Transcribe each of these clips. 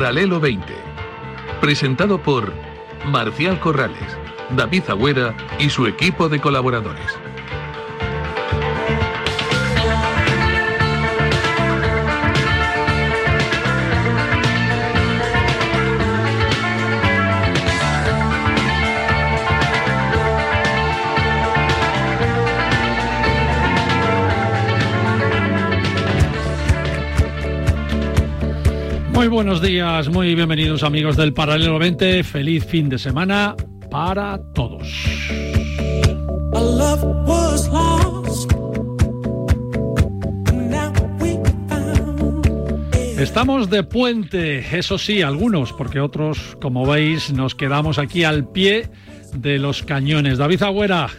Paralelo 20. Presentado por Marcial Corrales David Agüera y su equipo de colaboradores. Muy buenos días, muy bienvenidos amigos del Paralelo 20, feliz fin de semana, para todos. Estamos de puente, eso sí, algunos, porque otros, como veis, nos quedamos aquí al pie de los cañones. David Agüera,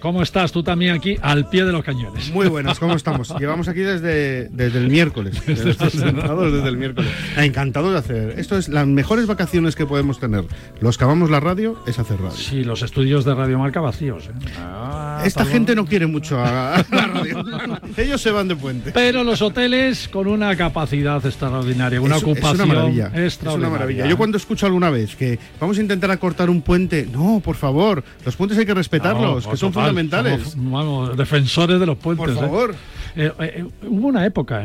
¿Cómo estás tú también aquí al pie de los cañones? Muy buenas, ¿cómo estamos? Llevamos aquí desde, desde el miércoles. Desde, desde el miércoles. Encantado de hacer. Esto es las mejores vacaciones que podemos tener. Los que amamos la radio es hacer radio. Sí, los estudios de Radio Marca vacíos. ¿eh? Ah, Esta gente no quiere mucho a, la radio. Ellos se van de puente. Pero los hoteles con una capacidad extraordinaria, una ocupación es una maravilla. Es una maravilla. Yo cuando escucho alguna vez que vamos a intentar acortar un puente, no, por favor, los puentes hay que respetarlos, que son fundamentales. vamos, defensores de los puentes. Por ¿eh? favor. Eh, eh, hubo una época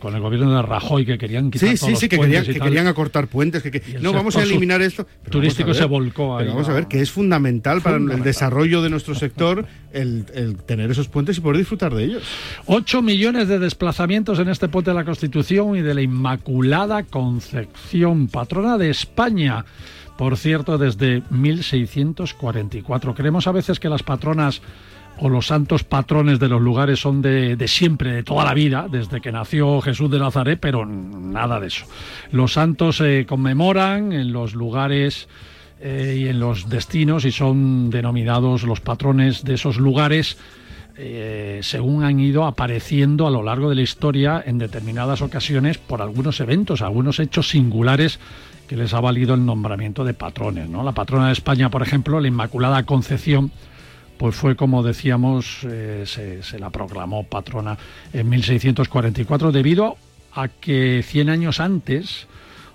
con el gobierno de Rajoy que querían quitar sí, sí, sí, que, querían, que querían acortar puentes, que, no vamos a eliminar esto. turístico se volcó ahí. vamos a ver que es fundamental para el desarrollo de nuestro sector el, tener esos puentes y poder disfrutar de ellos. 8 millones de desplazamientos en este puente de la Constitución y de la Inmaculada Concepción, patrona de España por cierto, desde 1644. Creemos a veces que las patronas o los santos patrones de los lugares son de, siempre, de toda la vida, desde que nació Jesús de Nazaret, pero nada de eso. Los santos se conmemoran en los lugares eh, y en los destinos y son denominados los patrones de esos lugares eh, según han ido apareciendo a lo largo de la historia en determinadas ocasiones por algunos eventos, algunos hechos singulares que les ha valido el nombramiento de patrones. ¿no? La patrona de España, por ejemplo, la Inmaculada Concepción, pues fue como decíamos, eh, se, la proclamó patrona en 1644 debido a que 100 años antes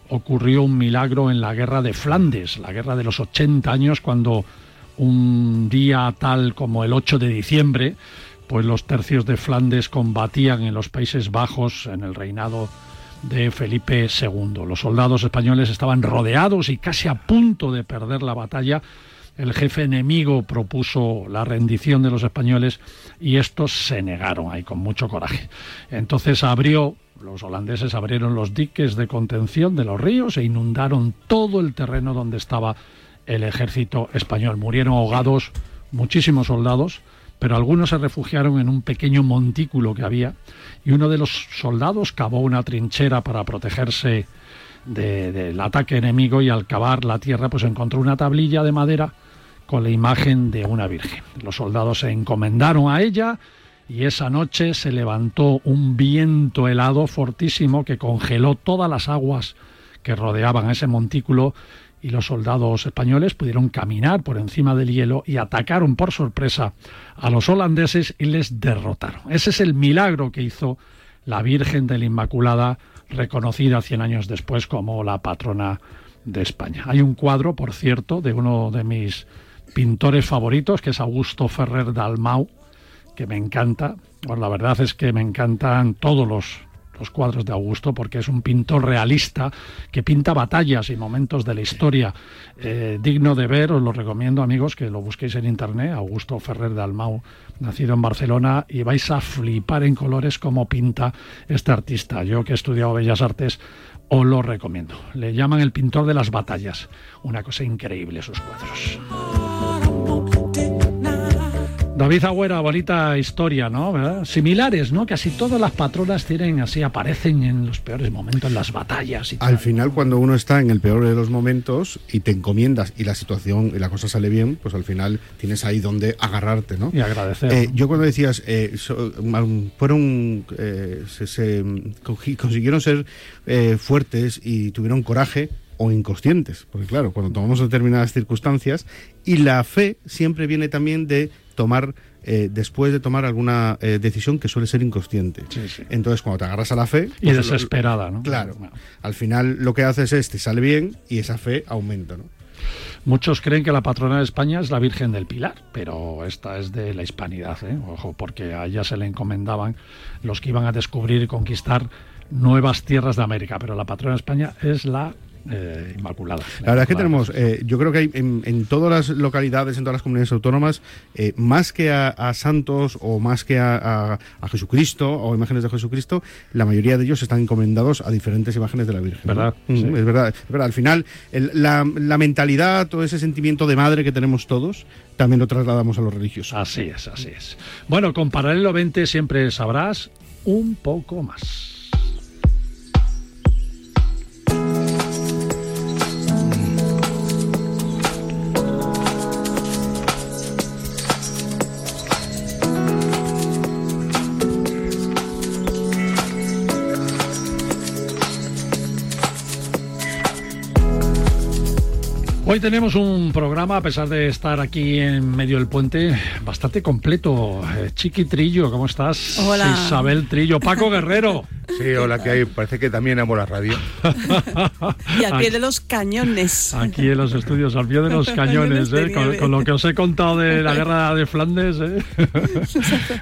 ocurrió un milagro en la guerra de Flandes, la guerra de los 80 años, cuando un día tal como el 8 de diciembre, pues los tercios de Flandes combatían en los Países Bajos en el reinado de Felipe II. Los soldados españoles estaban rodeados y casi a punto de perder la batalla. El jefe enemigo propuso la rendición de los españoles y estos se negaron ahí con mucho coraje. Entonces abrió, los holandeses abrieron los diques de contención de los ríos e inundaron todo el terreno donde estaba el ejército español. Murieron ahogados muchísimos soldados, pero algunos se refugiaron en un pequeño montículo que había y uno de los soldados cavó una trinchera para protegerse del ataque enemigo y al cavar la tierra pues encontró una tablilla de madera con la imagen de una virgen. Los soldados se encomendaron a ella y esa noche se levantó un viento helado fortísimo que congeló todas las aguas que rodeaban ese montículo y los soldados españoles pudieron caminar por encima del hielo y atacaron por sorpresa a los holandeses y les derrotaron. Ese es el milagro que hizo la Virgen de la Inmaculada, reconocida cien años después como la patrona de España. Hay un cuadro, por cierto, de uno de mis pintores favoritos, que es Augusto Ferrer Dalmau, que me encanta. Pues la verdad es que me encantan todos los los cuadros de Augusto porque es un pintor realista que pinta batallas y momentos de la historia eh, digno de ver. Os lo recomiendo, amigos, que lo busquéis en internet. Augusto Ferrer de Almau, nacido en Barcelona, y vais a flipar en colores como pinta este artista. Yo que he estudiado Bellas Artes os lo recomiendo. Le llaman el pintor de las batallas. Una cosa increíble sus cuadros. David Agüera, bonita historia, ¿no? Similares, ¿no? Casi todas las patronas tienen así, aparecen en los peores momentos, en las batallas. Y Al final, cuando uno está en el peor de los momentos y te encomiendas y la situación y la cosa sale bien, pues al final tienes ahí donde agarrarte, ¿no? Y agradecer. Eh, yo cuando decías, eh, fueron, eh, se, consiguieron ser fuertes y tuvieron coraje, o inconscientes, porque claro, cuando tomamos determinadas circunstancias y la fe siempre viene también de tomar eh, después de tomar alguna eh, decisión que suele ser inconsciente. Entonces, cuando te agarras a la fe... y pues, desesperada, ¿no? Claro. Al final lo que haces es, te sale bien y esa fe aumenta, ¿no? Muchos creen que la patrona de España es la Virgen del Pilar, pero esta es de la hispanidad, ¿eh? ojo, porque a ella se le encomendaban los que iban a descubrir y conquistar nuevas tierras de América, pero la patrona de España es la eh, inmaculada. La, verdad es que tenemos, eh, yo creo que hay en, todas las localidades, en todas las comunidades autónomas, eh, más que a, santos o más que a, Jesucristo o imágenes de Jesucristo, la mayoría de ellos están encomendados a diferentes imágenes de la Virgen. ¿Verdad? Mm, es verdad, es verdad. Al final, la, la mentalidad, todo ese sentimiento de madre que tenemos todos, también lo trasladamos a los religiosos. Así es, así es. Bueno, con Paralelo 20 siempre sabrás un poco más. Hoy tenemos un programa, a pesar de estar aquí en medio del puente, bastante completo. Eh, Chiqui Trillo, ¿cómo estás? Hola. Isabel Trillo, Paco Guerrero. Sí, hola, que hay. Parece que también amo la radio. y al pie de los cañones. Aquí en los estudios, al pie de los cañones, ¿eh? con, lo que os he contado de la guerra de Flandes. ¿eh?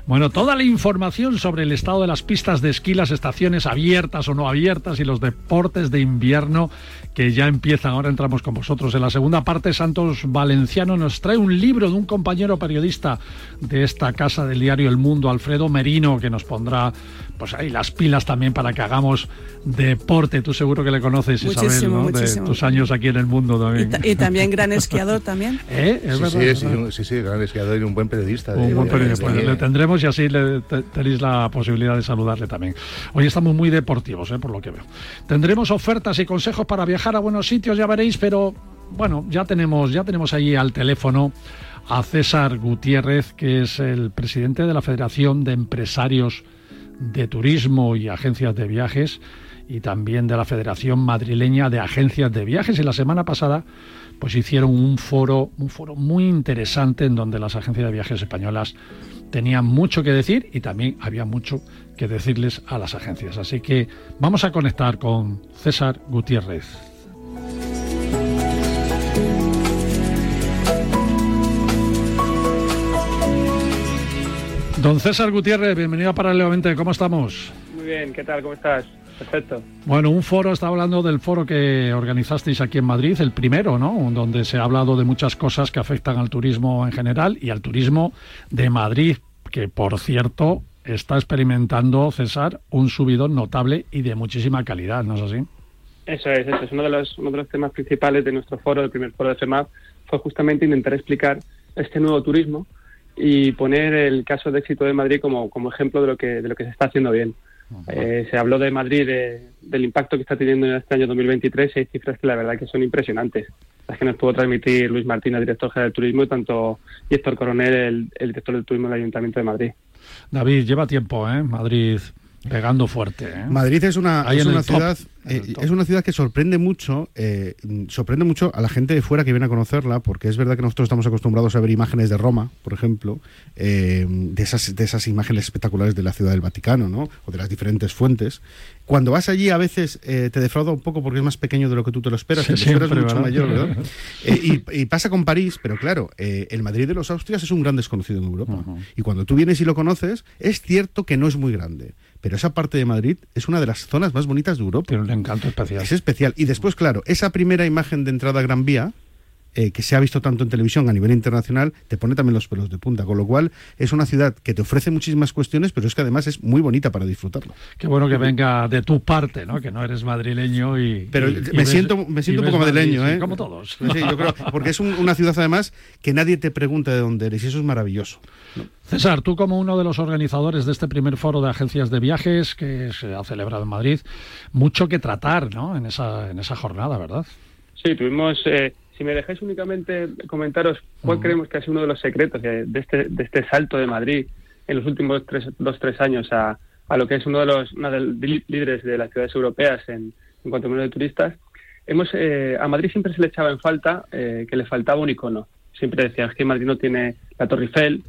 bueno, toda la información sobre el estado de las pistas de esquí, las estaciones abiertas o no abiertas y los deportes de invierno que ya empiezan. Ahora entramos con vosotros en la segunda parte. Santos Valenciano nos trae un libro de un compañero periodista de esta casa del diario El Mundo, Alfredo Merino, que nos pondrá pues ahí las pilas también para que hagamos deporte. Tú seguro que le conoces, Isabel, ¿no? de tus años aquí en el mundo también. Y, también gran esquiador también. ¿Eh? ¿Es sí, verdad, sí, sí, gran esquiador y un buen periodista. Un buen periodista. Pues le tendremos y así le, tenéis la posibilidad de saludarle también. Hoy estamos muy deportivos, ¿eh? por lo que veo. Tendremos ofertas y consejos para viajar a buenos sitios, ya veréis, pero bueno, ya tenemos, ya tenemos ahí al teléfono a César Gutiérrez, que es el presidente de la Federación de Empresarios de Turismo y Agencias de Viajes y también de la Federación Madrileña de Agencias de Viajes. Y la semana pasada pues hicieron un foro, un foro muy interesante en donde las agencias de viajes españolas tenían mucho que decir y también había mucho que decirles a las agencias. Así que vamos a conectar con César Gutiérrez. Don César Gutiérrez, bienvenido a Paralelamente. ¿Cómo estamos? Muy bien, ¿qué tal? ¿Cómo estás? Perfecto. Bueno, un foro, está hablando del foro que organizasteis aquí en Madrid, el primero, ¿no? Donde se ha hablado de muchas cosas que afectan al turismo en general y al turismo de Madrid, que por cierto está experimentando, César, un subidón notable y de muchísima calidad, ¿no es así? Eso es, eso es uno de los, uno de los temas principales de nuestro foro, el primer foro de FEMAP, fue justamente intentar explicar este nuevo turismo y poner el caso de éxito de Madrid como, como ejemplo de lo que, de lo que se está haciendo bien. Eh, se habló de Madrid, del impacto que está teniendo en este año 2023, y hay cifras que la verdad que son impresionantes. Las que nos pudo transmitir Luis Martínez, director general del turismo, y tanto Héctor Coronel, el, el director del turismo del Ayuntamiento de Madrid. David, lleva tiempo, ¿eh? Madrid pegando fuerte. ¿eh? Madrid es una, es una ciudad eh, es una ciudad que sorprende mucho, eh, sorprende mucho a la gente de fuera que viene a conocerla, porque es verdad que nosotros estamos acostumbrados a ver imágenes de Roma, por ejemplo, de esas de esas imágenes espectaculares de la ciudad del Vaticano, ¿no? O de las diferentes fuentes. Cuando vas allí a veces te defrauda un poco porque es más pequeño de lo que tú te lo esperas, te esperas mucho mayor, ¿verdad? y, pasa con París, pero claro, el Madrid de los Austrias es un gran desconocido en Europa. Y cuando tú vienes y lo conoces, es cierto que no es muy grande pero esa parte de Madrid es una de las zonas más bonitas de Europa. Tiene un encanto especial. Es especial. Y después, claro, esa primera imagen de entrada a Gran Vía, eh, que se ha visto tanto en televisión a nivel internacional, te pone también los pelos de punta. Con lo cual, es una ciudad que te ofrece muchísimas cuestiones, pero es que además es muy bonita para disfrutarlo. Qué bueno que venga de tu parte, ¿no? Que no eres madrileño y. Pero me, siento, me siento un poco madrileño, ¿eh? como todos. Sí, yo creo, porque es una ciudad además que nadie te pregunta de dónde eres y eso es maravilloso. César, tú como uno de los organizadores de este primer foro de agencias de viajes que se ha celebrado en Madrid, mucho que tratar, ¿no? En esa, en esa jornada, ¿verdad? Sí, tuvimos. Eh si me dejáis únicamente comentaros cuál creemos que ha sido uno de los secretos de, este, de este salto de Madrid en los últimos tres, dos, tres años a, a lo que es uno de los líderes de las ciudades europeas en, en cuanto a número de turistas, hemos eh, a Madrid siempre se le echaba en falta eh, que le faltaba un icono. Siempre decían que Madrid no tiene la Torre Eiffel,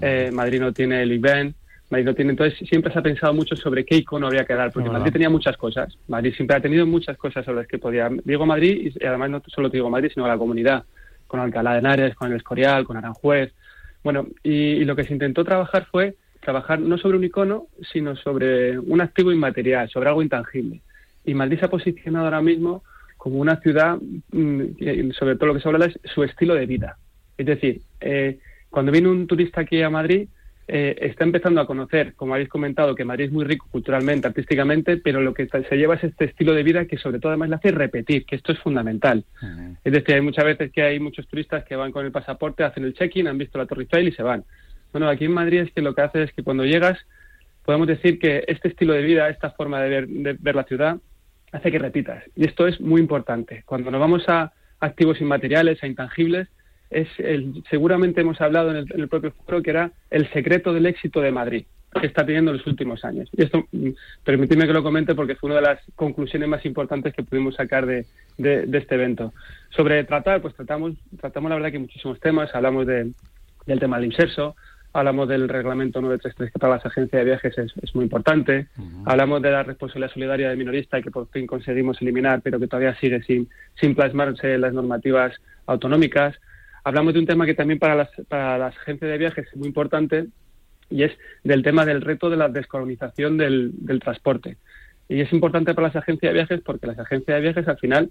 eh, Madrid no tiene el IBEN, Madrid no tiene. Entonces siempre se ha pensado mucho sobre qué icono había que dar, porque Madrid tenía muchas cosas. Madrid siempre ha tenido muchas cosas sobre las que podía. Digo Madrid, y además no solo digo Madrid, sino la comunidad, con Alcalá de Henares, con el Escorial, con Aranjuez. Bueno, y, lo que se intentó trabajar fue trabajar no sobre un icono, sino sobre un activo inmaterial, sobre algo intangible. Y Madrid se ha posicionado ahora mismo como una ciudad, mm, sobre todo lo que se habla es su estilo de vida. Es decir, eh, cuando viene un turista aquí a Madrid, eh, está empezando a conocer, como habéis comentado, que Madrid es muy rico culturalmente, artísticamente, pero lo que se lleva es este estilo de vida que sobre todo además le hace repetir, que esto es fundamental. Es decir, hay muchas veces que hay muchos turistas que van con el pasaporte, hacen el check-in, han visto la Torre Eiffel y se van. Bueno, aquí en Madrid es que lo que hace es que cuando llegas, podemos decir que este estilo de vida, esta forma de ver, de ver la ciudad, hace que repitas. Y esto es muy importante. Cuando nos vamos a activos inmateriales, a intangibles, es el, seguramente hemos hablado en el, propio foro que era el secreto del éxito de Madrid que está teniendo en los últimos años. Y esto, mm, permitidme que lo comente porque fue una de las conclusiones más importantes que pudimos sacar de, este evento. Sobre tratar, pues tratamos, tratamos la verdad que muchísimos temas, hablamos del tema del inserso, hablamos del reglamento 933 que para las agencias de viajes es, muy importante, hablamos de la responsabilidad solidaria de minorista que por fin conseguimos eliminar, pero que todavía sigue sin, sin plasmarse en las normativas autonómicas, hablamos de un tema que también para las, para las agencias de viajes es muy importante y es del tema del reto de la descolonización del, transporte. Y es importante para las agencias de viajes porque las agencias de viajes al final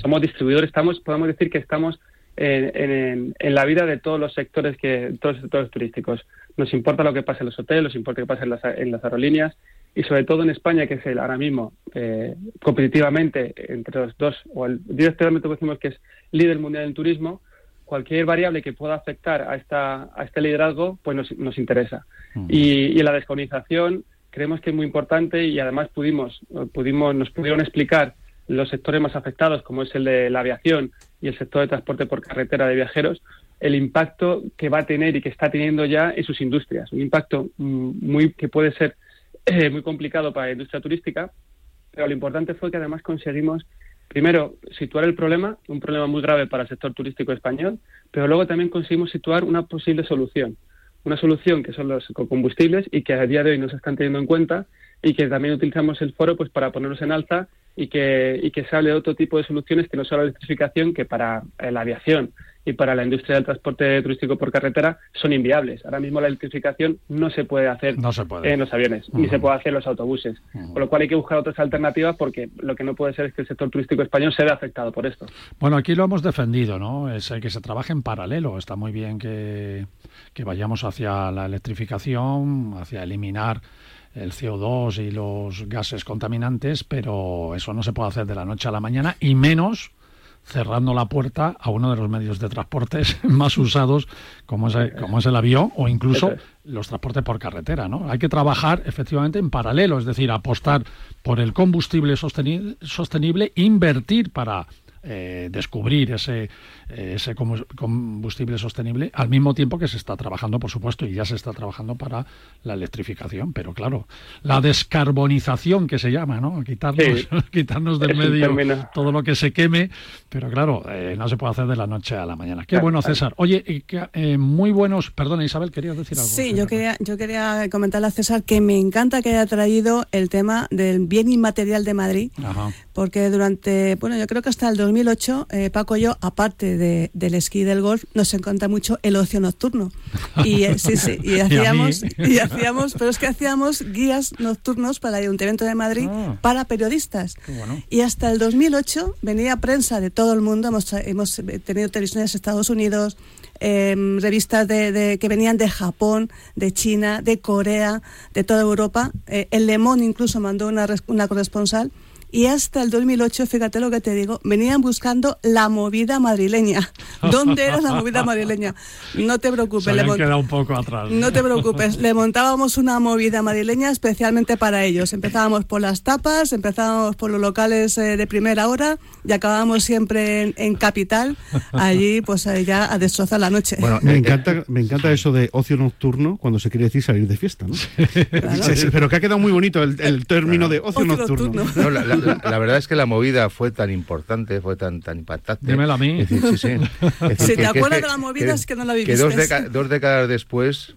somos distribuidores, estamos, podemos decir que estamos en, la vida de todos los sectores que todos los sectores turísticos. Nos importa lo que pasa en los hoteles, nos importa lo que pasa en las, en las aerolíneas y sobre todo en España, que es el, ahora mismo eh, competitivamente entre los dos, o el, directamente decimos que es líder mundial en turismo, cualquier variable que pueda afectar a, esta, a este liderazgo, pues nos, nos interesa. y, en la descolonización creemos que es muy importante y además pudimos, pudimos, nos pudieron explicar los sectores más afectados, como es el de la aviación y el sector de transporte por carretera de viajeros, el impacto que va a tener y que está teniendo ya en sus industrias. Un impacto mm, muy que puede ser eh, muy complicado para la industria turística, pero lo importante fue que además conseguimos primero, situar el problema, un problema muy grave para el sector turístico español, pero luego también conseguimos situar una posible solución. Una solución que son los combustibles y que a día de hoy no se están teniendo en cuenta y que también utilizamos el foro pues para ponerlos en alza y que, y que se hable de otro tipo de soluciones que no solo la electrificación, que para la aviación y para la industria del transporte turístico por carretera son inviables. Ahora mismo la electrificación no se puede hacer en los aviones, ni se puede hacer en los autobuses. Con lo cual hay que buscar otras alternativas porque lo que no puede ser es que el sector turístico español se vea afectado por esto. Bueno, aquí lo hemos defendido, ¿no? Es que se trabaje en paralelo. Está muy bien que, que vayamos hacia la electrificación, hacia eliminar el CO2 y los gases contaminantes, pero eso no se puede hacer de la noche a la mañana y menos cerrando la puerta a uno de los medios de transportes más usados como es, como es el avión o incluso los transportes por carretera, ¿no? Hay que trabajar efectivamente en paralelo, es decir, apostar por el combustible sostenible, invertir para eh, descubrir ese, eh, ese combustible sostenible, al mismo tiempo que se está trabajando, por supuesto, y ya se está trabajando para la electrificación. Pero claro, la descarbonización que se llama, ¿no? Quitarnos, quitarnos del medio todo lo que se queme, pero claro, eh, no se puede hacer de la noche a la mañana. Qué bueno, César. Oye, muy buenos, perdona Isabel, querías decir algo. Sí, yo quería, yo quería comentarle a César que me encanta que haya traído el tema del bien inmaterial de Madrid, porque durante, bueno, yo creo que hasta el 2000 2008, eh, Paco y yo, aparte de, del esquí y del golf, nos encanta mucho el ocio nocturno. Y eh, sí, sí, y hacíamos, y, hacíamos, pero es que hacíamos guías nocturnos para el Ayuntamiento de Madrid Ah. para periodistas. bueno. Y hasta el 2008 venía prensa de todo el mundo, hemos, hemos tenido televisiones de Estados Unidos, em, revistas de, de- que venían de Japón, de China, de Corea, de toda Europa. Eh, el Le Monde incluso mandó una, una corresponsal. Y hasta el 2008, fíjate lo que te digo, venían buscando la movida madrileña. ¿Dónde era la movida madrileña? No te Se preocupes, le habían mont- quedado un poco atrás. no te preocupes, le montábamos una movida madrileña especialmente para ellos. Empezábamos por las tapas, empezábamos por los locales eh, de primera hora y acabábamos siempre en, en Capital, allí pues eh, ya a destrozar la noche. Bueno, Me encanta, me encanta eso de ocio nocturno cuando se quiere decir salir de fiesta, ¿no? Claro. Sí, sí, pero que ha quedado muy bonito el, el término de ocio, Ocio nocturno. nocturno. No, la, la- la- la verdad es que la movida fue tan importante, fue tan tan impactante. Dímelo a mí. Es decir, sí, sí. Es decir, Si que- te acuerdas que- de la movida es que no la Que viviste. dos, deca- dos décadas después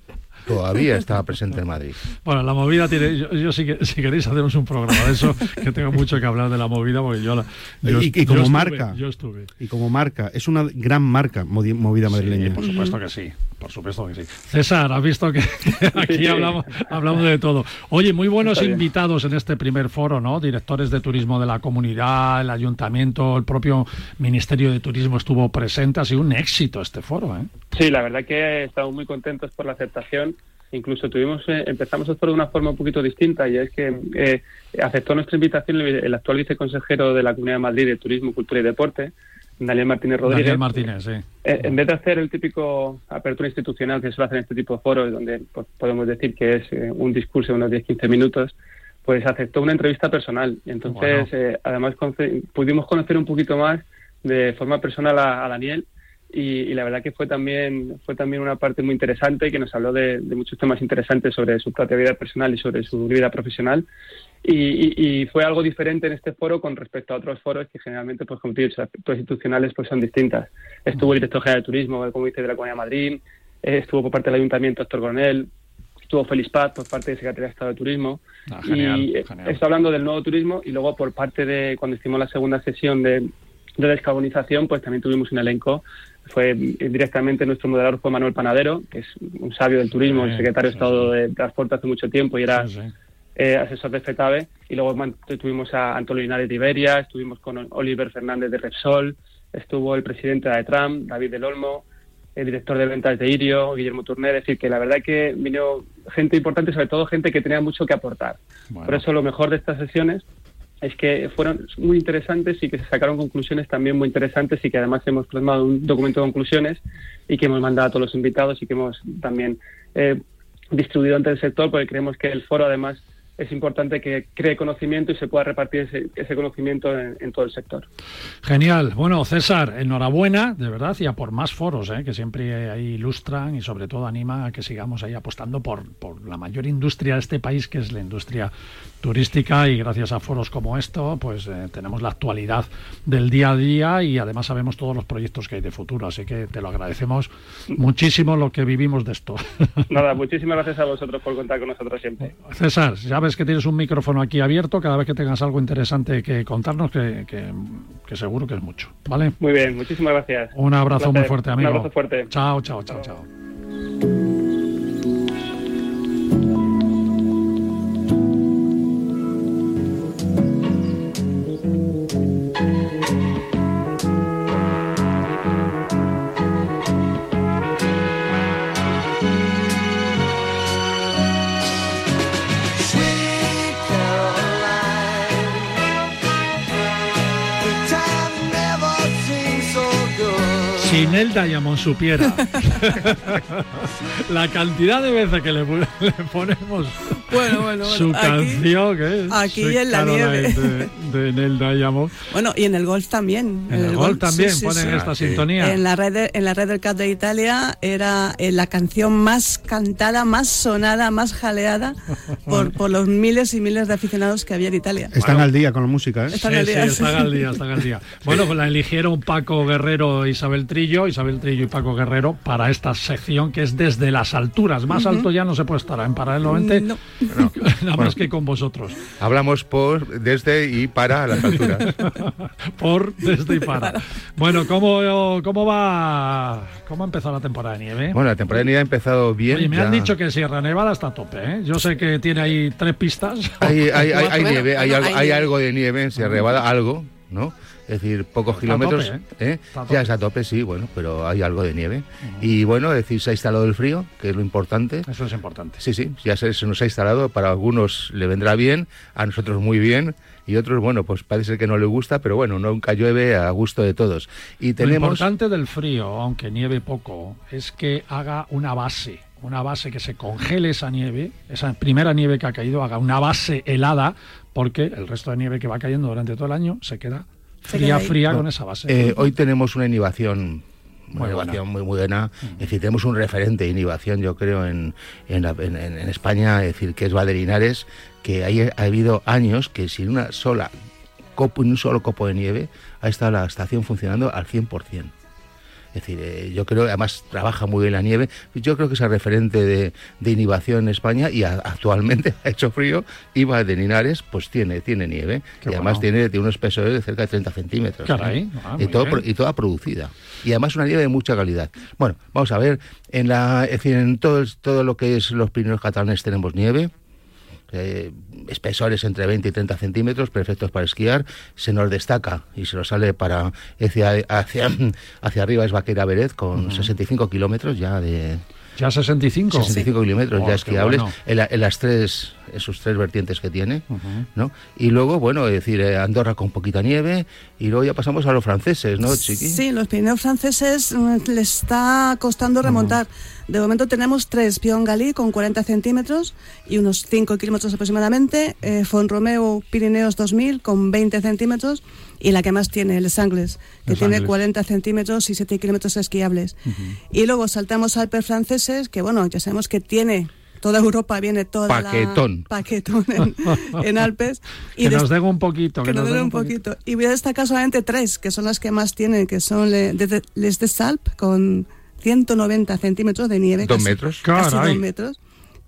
todavía estaba presente en Madrid. Bueno, la movida tiene. Yo, yo sí que, si queréis, hacemos un programa de eso, que tengo mucho que hablar de la movida, porque yo la. yo- Y- y yo como estuve, marca. Yo estuve. Y como marca, es una gran marca movida Sí, madrileña. por supuesto que sí, por supuesto que sí. César, has visto que, aquí Sí. hablamos, hablamos de todo. Oye, muy buenos Está bien. invitados en este primer foro, ¿no? Directores de turismo de la comunidad, el ayuntamiento, el propio Ministerio de Turismo estuvo presente. Ha sido un éxito este foro, ¿eh? Sí, la verdad que estamos muy contentos por la aceptación. Incluso tuvimos, eh, empezamos foro de una forma un poquito distinta y es que eh, aceptó nuestra invitación el, el actual viceconsejero de la Comunidad de Madrid de Turismo, Cultura y Deporte, Daniel Martínez Rodríguez. Daniel Martínez, sí. Eh, en vez de hacer el típico apertura institucional que suele hacer en este tipo de foros, donde pues, podemos decir que es eh, un discurso de unos 10-15 minutos, pues aceptó una entrevista personal. Entonces, Bueno. eh, además, pudimos conocer un poquito más de forma personal a, a Daniel. Y, y la verdad que fue también fue también una parte muy interesante que nos habló de, de muchos temas interesantes sobre su propia vida personal y sobre su vida profesional y, y- y fue algo diferente en este foro con respecto a otros foros que generalmente, pues como te he dicho, las aspectos institucionales pues son distintas. Estuvo el director general de turismo, como dice, de la Comunidad de Madrid, eh, estuvo por parte del Ayuntamiento Héctor Coronel, estuvo Félix Paz por parte de Secretaría de Estado de Turismo. Ah, genial, y eh, genial. está hablando del nuevo turismo y luego por parte de, cuando hicimos la segunda sesión de, de descarbonización, pues también tuvimos un elenco. Fue directamente nuestro moderador fue Manuel Panadero, que es un sabio del turismo, Sí, el secretario sí, de Estado sí. de Transporte hace mucho tiempo y era eh, asesor de FETAVE, y luego tuvimos a Antonio Linares de Iberia, estuvimos con Oliver Fernández de Repsol, estuvo el presidente de AETRAM, David del Olmo, el director de ventas de Irio, Guillermo Turner, es decir, que la verdad que vino gente importante, sobre todo gente que tenía mucho que aportar. Bueno. Por eso lo mejor de estas sesiones es que fueron muy interesantes y que se sacaron conclusiones también muy interesantes y que además hemos plasmado un documento de conclusiones y que hemos mandado a todos los invitados y que hemos también eh, distribuido entre el sector porque creemos que el foro además es importante que cree conocimiento y se pueda repartir ese, conocimiento en, todo el sector. Genial. Bueno, César, enhorabuena, de verdad, y a por más foros, ¿eh? que siempre ahí ilustran y sobre todo animan a que sigamos ahí apostando por, por la mayor industria de este país, que es la industria turística, y gracias a foros como esto, pues eh, tenemos la actualidad del día a día y además sabemos todos los proyectos que hay de futuro, así que te lo agradecemos muchísimo lo que vivimos de esto. Nada, muchísimas gracias a vosotros por contar con nosotros siempre. César, ya ves que tienes un micrófono aquí abierto, cada vez que tengas algo interesante que contarnos, que, que- que seguro que es mucho, ¿vale? Muy bien, muchísimas gracias. Un abrazo Un muy fuerte, amigo. Un abrazo fuerte. Chao, chao, chao, chao. Nel Diamond supiera la cantidad de veces que le, le ponemos Bueno, bueno, bueno. su aquí- canción, que es aquí Sweet en la Caroline nieve. de, de Nel Diamond. Bueno, y en el golf también. En el gol sí, también sí, ponen sí. esta sí. sintonía. En la red de- en la red del Cup de Italia era eh, la canción más cantada, más sonada, más jaleada por, por los miles y miles de aficionados que había en Italia. Están al día con la música, ¿eh? Están Sí, al sí, día, están al día, están al día. Bueno, pues la eligieron Paco Guerrero e Isabel Tri Trillo, Isabel Trillo y Paco Guerrero para esta sección que es desde las alturas. Más alto ya no se puede estar en paralelamente, No. No. nada más que con vosotros. Hablamos por, desde y para las alturas. Por, desde y para. Bueno, ¿cómo, cómo va? ¿Cómo ha empezado la temporada de nieve? Bueno, la temporada de nieve ha empezado bien. Oye, me ya- han dicho que Sierra Nevada está a tope, ¿eh? Yo sé que tiene ahí tres pistas. Hay, hay, hay, hay Bueno, nieve, hay, bueno, algo, hay hay nieve. algo de nieve en Sierra Nevada, algo, ¿no? Es decir, pocos Está a tope, kilómetros. ¿eh? ¿eh? Ya está a tope, sí, bueno, pero hay algo de nieve. Y bueno, es decir, se ha instalado el frío, que es lo importante. Eso es importante. Sí, sí, ya se, se nos ha instalado. Para algunos le vendrá bien, a nosotros muy bien. Y otros, bueno, pues parece que no le gusta, pero bueno, nunca llueve a gusto de todos. Y Lo tenemos. importante del frío, aunque nieve poco, es que haga una base, una base que se congele esa nieve, esa primera nieve que ha caído, haga una base helada, porque el resto de nieve que va cayendo durante todo el año se queda fría, fría con esa base. Eh, hoy tenemos una inhibición Muy una buena. muy, muy buena. Es decir, tenemos un referente de inhibición, yo creo, en, en, la- en- España, es decir, que es Valderinares, que hay, ha habido años que sin una sola copo, ni un solo copo de nieve, ha estado la estación funcionando al 100%. Es decir, eh, yo creo, además trabaja muy bien la nieve. Yo creo que es el referente de, de inhibición en España y a- actualmente ha hecho frío y Valderinares pues tiene, tiene nieve. Qué y además bueno. tiene, tiene unos espesores de cerca de 30 centímetros. Caray, ¿eh? ah, y, todo, y toda producida. Y además una nieve de mucha calidad. Bueno, vamos a ver, en la, es decir, en todo, todo lo que es los Pirineos catalanes tenemos nieve. Eh, espesores entre 20 y 30 centímetros, perfectos para esquiar. Se nos destaca y se nos sale para hacia, hacia, hacia arriba es Vaquera Beret con 65 kilómetros ya de, ya 65. 65 kilómetros Oh, ya esquiables bueno. en, la- en las tres en sus tres vertientes que tiene ¿no? y luego bueno es decir eh, Andorra con poquita nieve y luego ya pasamos a los franceses no chiqui Sí, los Pirineos franceses mm, les está costando remontar. De momento tenemos tres, Pion-Galí con 40 centímetros y unos 5 kilómetros aproximadamente, eh, Font-Romeu Pirineos 2000 con 20 centímetros y la que más tiene, Les Angles, que Les tiene Angles. 40 centímetros y 7 kilómetros esquiables. Y luego saltamos a Alpes franceses, que bueno, ya sabemos que tiene... Toda Europa viene toda Paquetón. la paquetón en, en Alpes. Que des- nos den un poquito. que nos den den un poquito. Y voy a destacar solamente tres, que son las que más tienen, que son le- de- de- Les de Salp, con 190 centímetros de nieve. Dos casi- metros. Casi Caray. dos metros.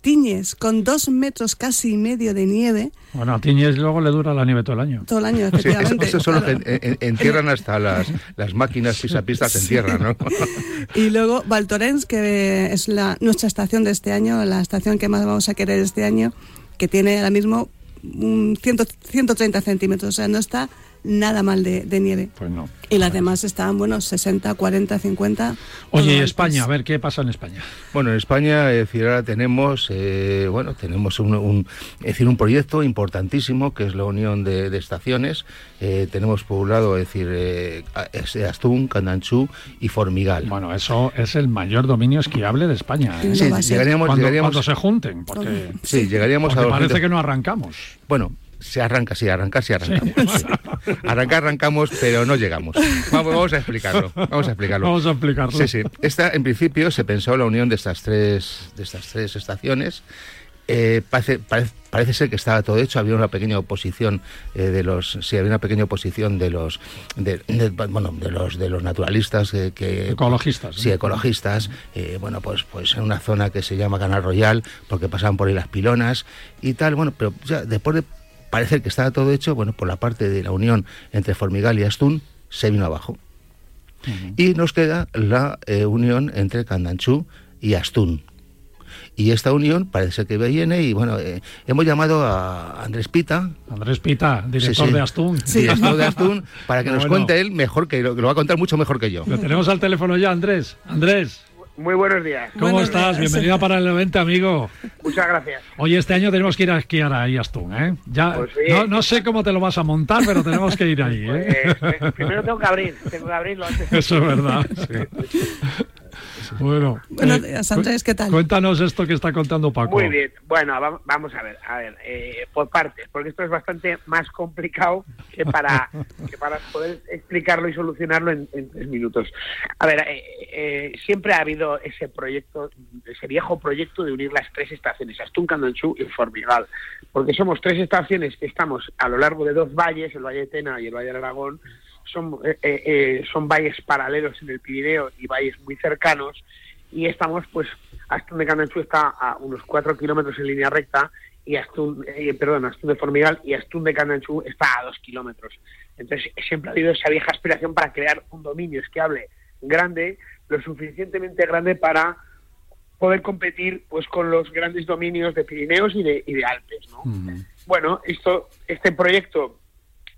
Tiñes, con dos metros casi y medio de nieve, Bueno, a Tiñes luego le dura la nieve todo el año. todo el año, Sí, eso, efectivamente. eso son los que claro. en- en- entierran hasta las, las máquinas pisapistas se entierran, ¿no? Y luego Valtorens, que es la, nuestra estación de este año, la estación que más vamos a querer este año, que tiene ahora mismo un 100 130 centímetros, o sea, no está nada mal de, de nieve. Pues no. Y las demás están, bueno, 60, 40, 50. Oye, y. España, a ver qué pasa en España. Bueno, en España, es decir, ahora tenemos, eh, bueno, tenemos un, un- es decir, un proyecto importantísimo que es la unión de, de estaciones. Eh, tenemos por un lado, es decir, eh, Astún, Candanchú y Formigal. Bueno, eso es el mayor dominio esquiable de España. ¿eh? Sí, llegaríamos, Cuando, llegaríamos, cuando se junten, porque, sí, llegaríamos porque a parece 200. que no arrancamos. Bueno, se arranca, sí, arrancar, sí arrancamos. Arrancar, arrancamos, pero no llegamos. Vamos, vamos a explicarlo. Vamos a explicarlo. Vamos a explicarlo. Sí, sí. Esta, en principio, se pensó la unión de estas tres, de estas tres estaciones. Eh, parece, parece, parece ser que estaba todo hecho. Había una pequeña oposición eh, de los, sí, había una pequeña oposición de los, de, de- bueno, de los, de los naturalistas eh, que Ecologistas. Sí, ecologistas. bueno, pues, pues en una zona que se llama Canal Royal, porque pasaban por ahí las pilonas y tal. Bueno, pero ya después de parecer que estaba todo hecho, bueno, por la parte de la unión entre Formigal y Astún, se vino abajo. Y nos queda la eh, unión entre Candanchú y Astún. Y esta unión parece ser que viene y bueno, eh, hemos llamado a Andrés Pita, Andrés Pita, director Sí, sí. de Astún. director de Astún, para que nos Bueno. cuente él mejor que lo, que lo va a contar mucho mejor que yo. Lo tenemos al teléfono ya, Andrés. Andrés, Muy buenos días. ¿cómo Buenos estás? días. Bienvenido para el evento, amigo. Muchas gracias. Oye, este año tenemos que ir a esquiar ahí a Astún, ¿eh? Ya, Pues sí. no, no sé cómo te lo vas a montar, pero tenemos que ir ahí, ¿eh? Eh, eh, primero tengo que abrir, tengo que abrirlo antes. Eso es verdad. Bueno, Buenos eh, días, Andrés, ¿qué tal? Cuéntanos esto que está contando Paco. Muy bien. Bueno, vam- vamos a ver, a ver, eh, por partes, porque esto es bastante más complicado que para, que para poder explicarlo y solucionarlo en, en tres minutos. A ver, eh, eh, siempre ha habido ese proyecto, ese viejo proyecto de unir las tres estaciones, Astún, Candanchú y Formigal, porque somos tres estaciones que estamos a lo largo de dos valles, el Valle de Tena y el Valle de Aragón, son, eh, eh, eh, son valles paralelos en el Pirineo y valles muy cercanos y estamos pues Astún de Candanchú está a unos 4 kilómetros en línea recta y Astún, eh, perdón, Astún de Formigal y Astún de Candanchú está a 2 kilómetros. Entonces siempre ha habido esa vieja aspiración para crear un dominio esquiable grande, lo suficientemente grande para poder competir pues con los grandes dominios de Pirineos y de, y de Alpes. ¿no? Bueno, esto, este proyecto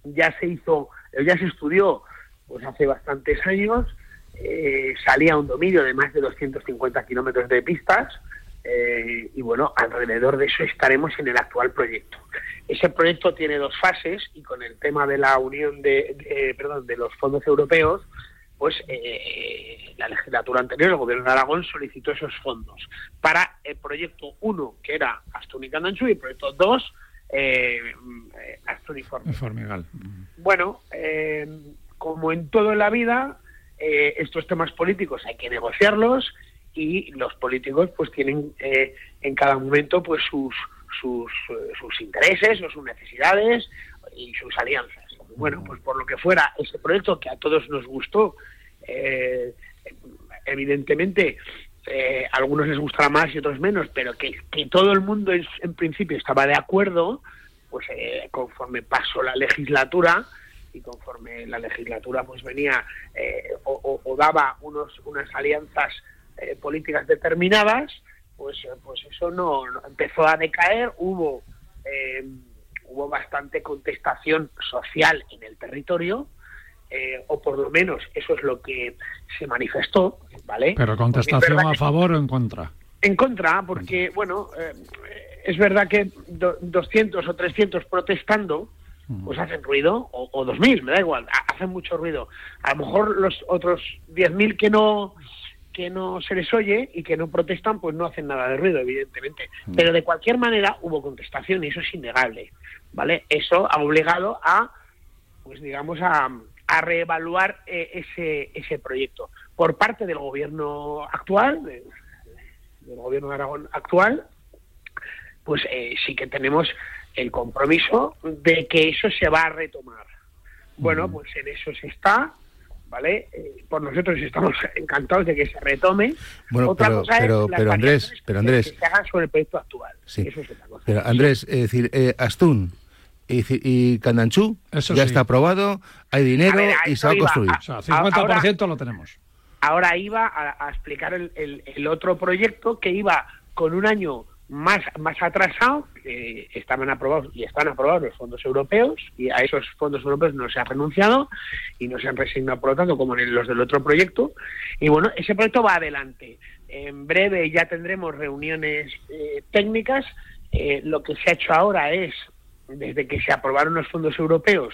ya se hizo, ya se estudió pues hace bastantes años, eh, salía un dominio de más de 250 kilómetros de pistas eh, y bueno, alrededor de eso estaremos en el actual proyecto. Ese proyecto tiene dos fases y con el tema de la unión de, perdón, de los fondos europeos, pues eh, la legislatura anterior, el gobierno de Aragón solicitó esos fondos para el proyecto 1, que era Astún y Candanchú, y el proyecto 2, eh, y Formigal. Formigal. Bueno, eh, como en todo en la vida, eh, estos temas políticos hay que negociarlos y los políticos pues tienen eh, en cada momento pues sus sus, eh, sus intereses o sus necesidades y sus alianzas. Bueno, pues por lo que fuera ese proyecto que a todos nos gustó, eh, evidentemente eh, a algunos les gustará más y otros menos, pero que, todo el mundo en, principio estaba de acuerdo, pues eh, conforme pasó la legislatura y conforme la legislatura pues venía eh, o, daba unos unas alianzas eh, políticas determinadas, pues eh, pues eso no, empezó a decaer, hubo hubo bastante contestación social en el territorio. Eh, o por lo menos eso es lo que se manifestó, ¿vale? Pero contestación a que- favor o en contra. en contra, porque, bueno, eh, es verdad que do- 200 o 300 protestando, pues hacen ruido, o, o 2.000, me da igual, ha- hacen mucho ruido. A lo mejor los otros 10.000 que no que no se les oye y que no protestan, pues no hacen nada de ruido, evidentemente. Pero de cualquier manera hubo contestación y eso es innegable, ¿vale? Eso ha obligado a, pues digamos, a, a reevaluar eh, ese, ese proyecto. Por parte del gobierno actual, de- del gobierno de Aragón actual, pues eh, sí que tenemos el compromiso de que eso se va a retomar. Bueno, pues en eso se está, ¿vale? Eh, por nosotros estamos encantados de que se retome. Bueno, Otra pero- cosa es pero- las pero, Andrés, pero, Andrés. que se hagan sobre el proyecto actual. Sí. Eso es otra cosa. Pero Andrés, es decir, eh, Astún y, y Candanchú Eso ya sí. está aprobado, hay dinero ver, y se va a construir. O sea, 50% lo tenemos. ahora iba a, a explicar el, el- el otro proyecto que iba con un año más, más atrasado, estaban aprobados y están aprobados los fondos europeos, y a esos fondos europeos no se ha renunciado y no se han resignado, por lo tanto, como en los del otro proyecto. Y bueno, ese proyecto va adelante. En breve ya tendremos reuniones eh, técnicas. Eh, lo que se ha hecho ahora es, desde que se aprobaron los fondos europeos,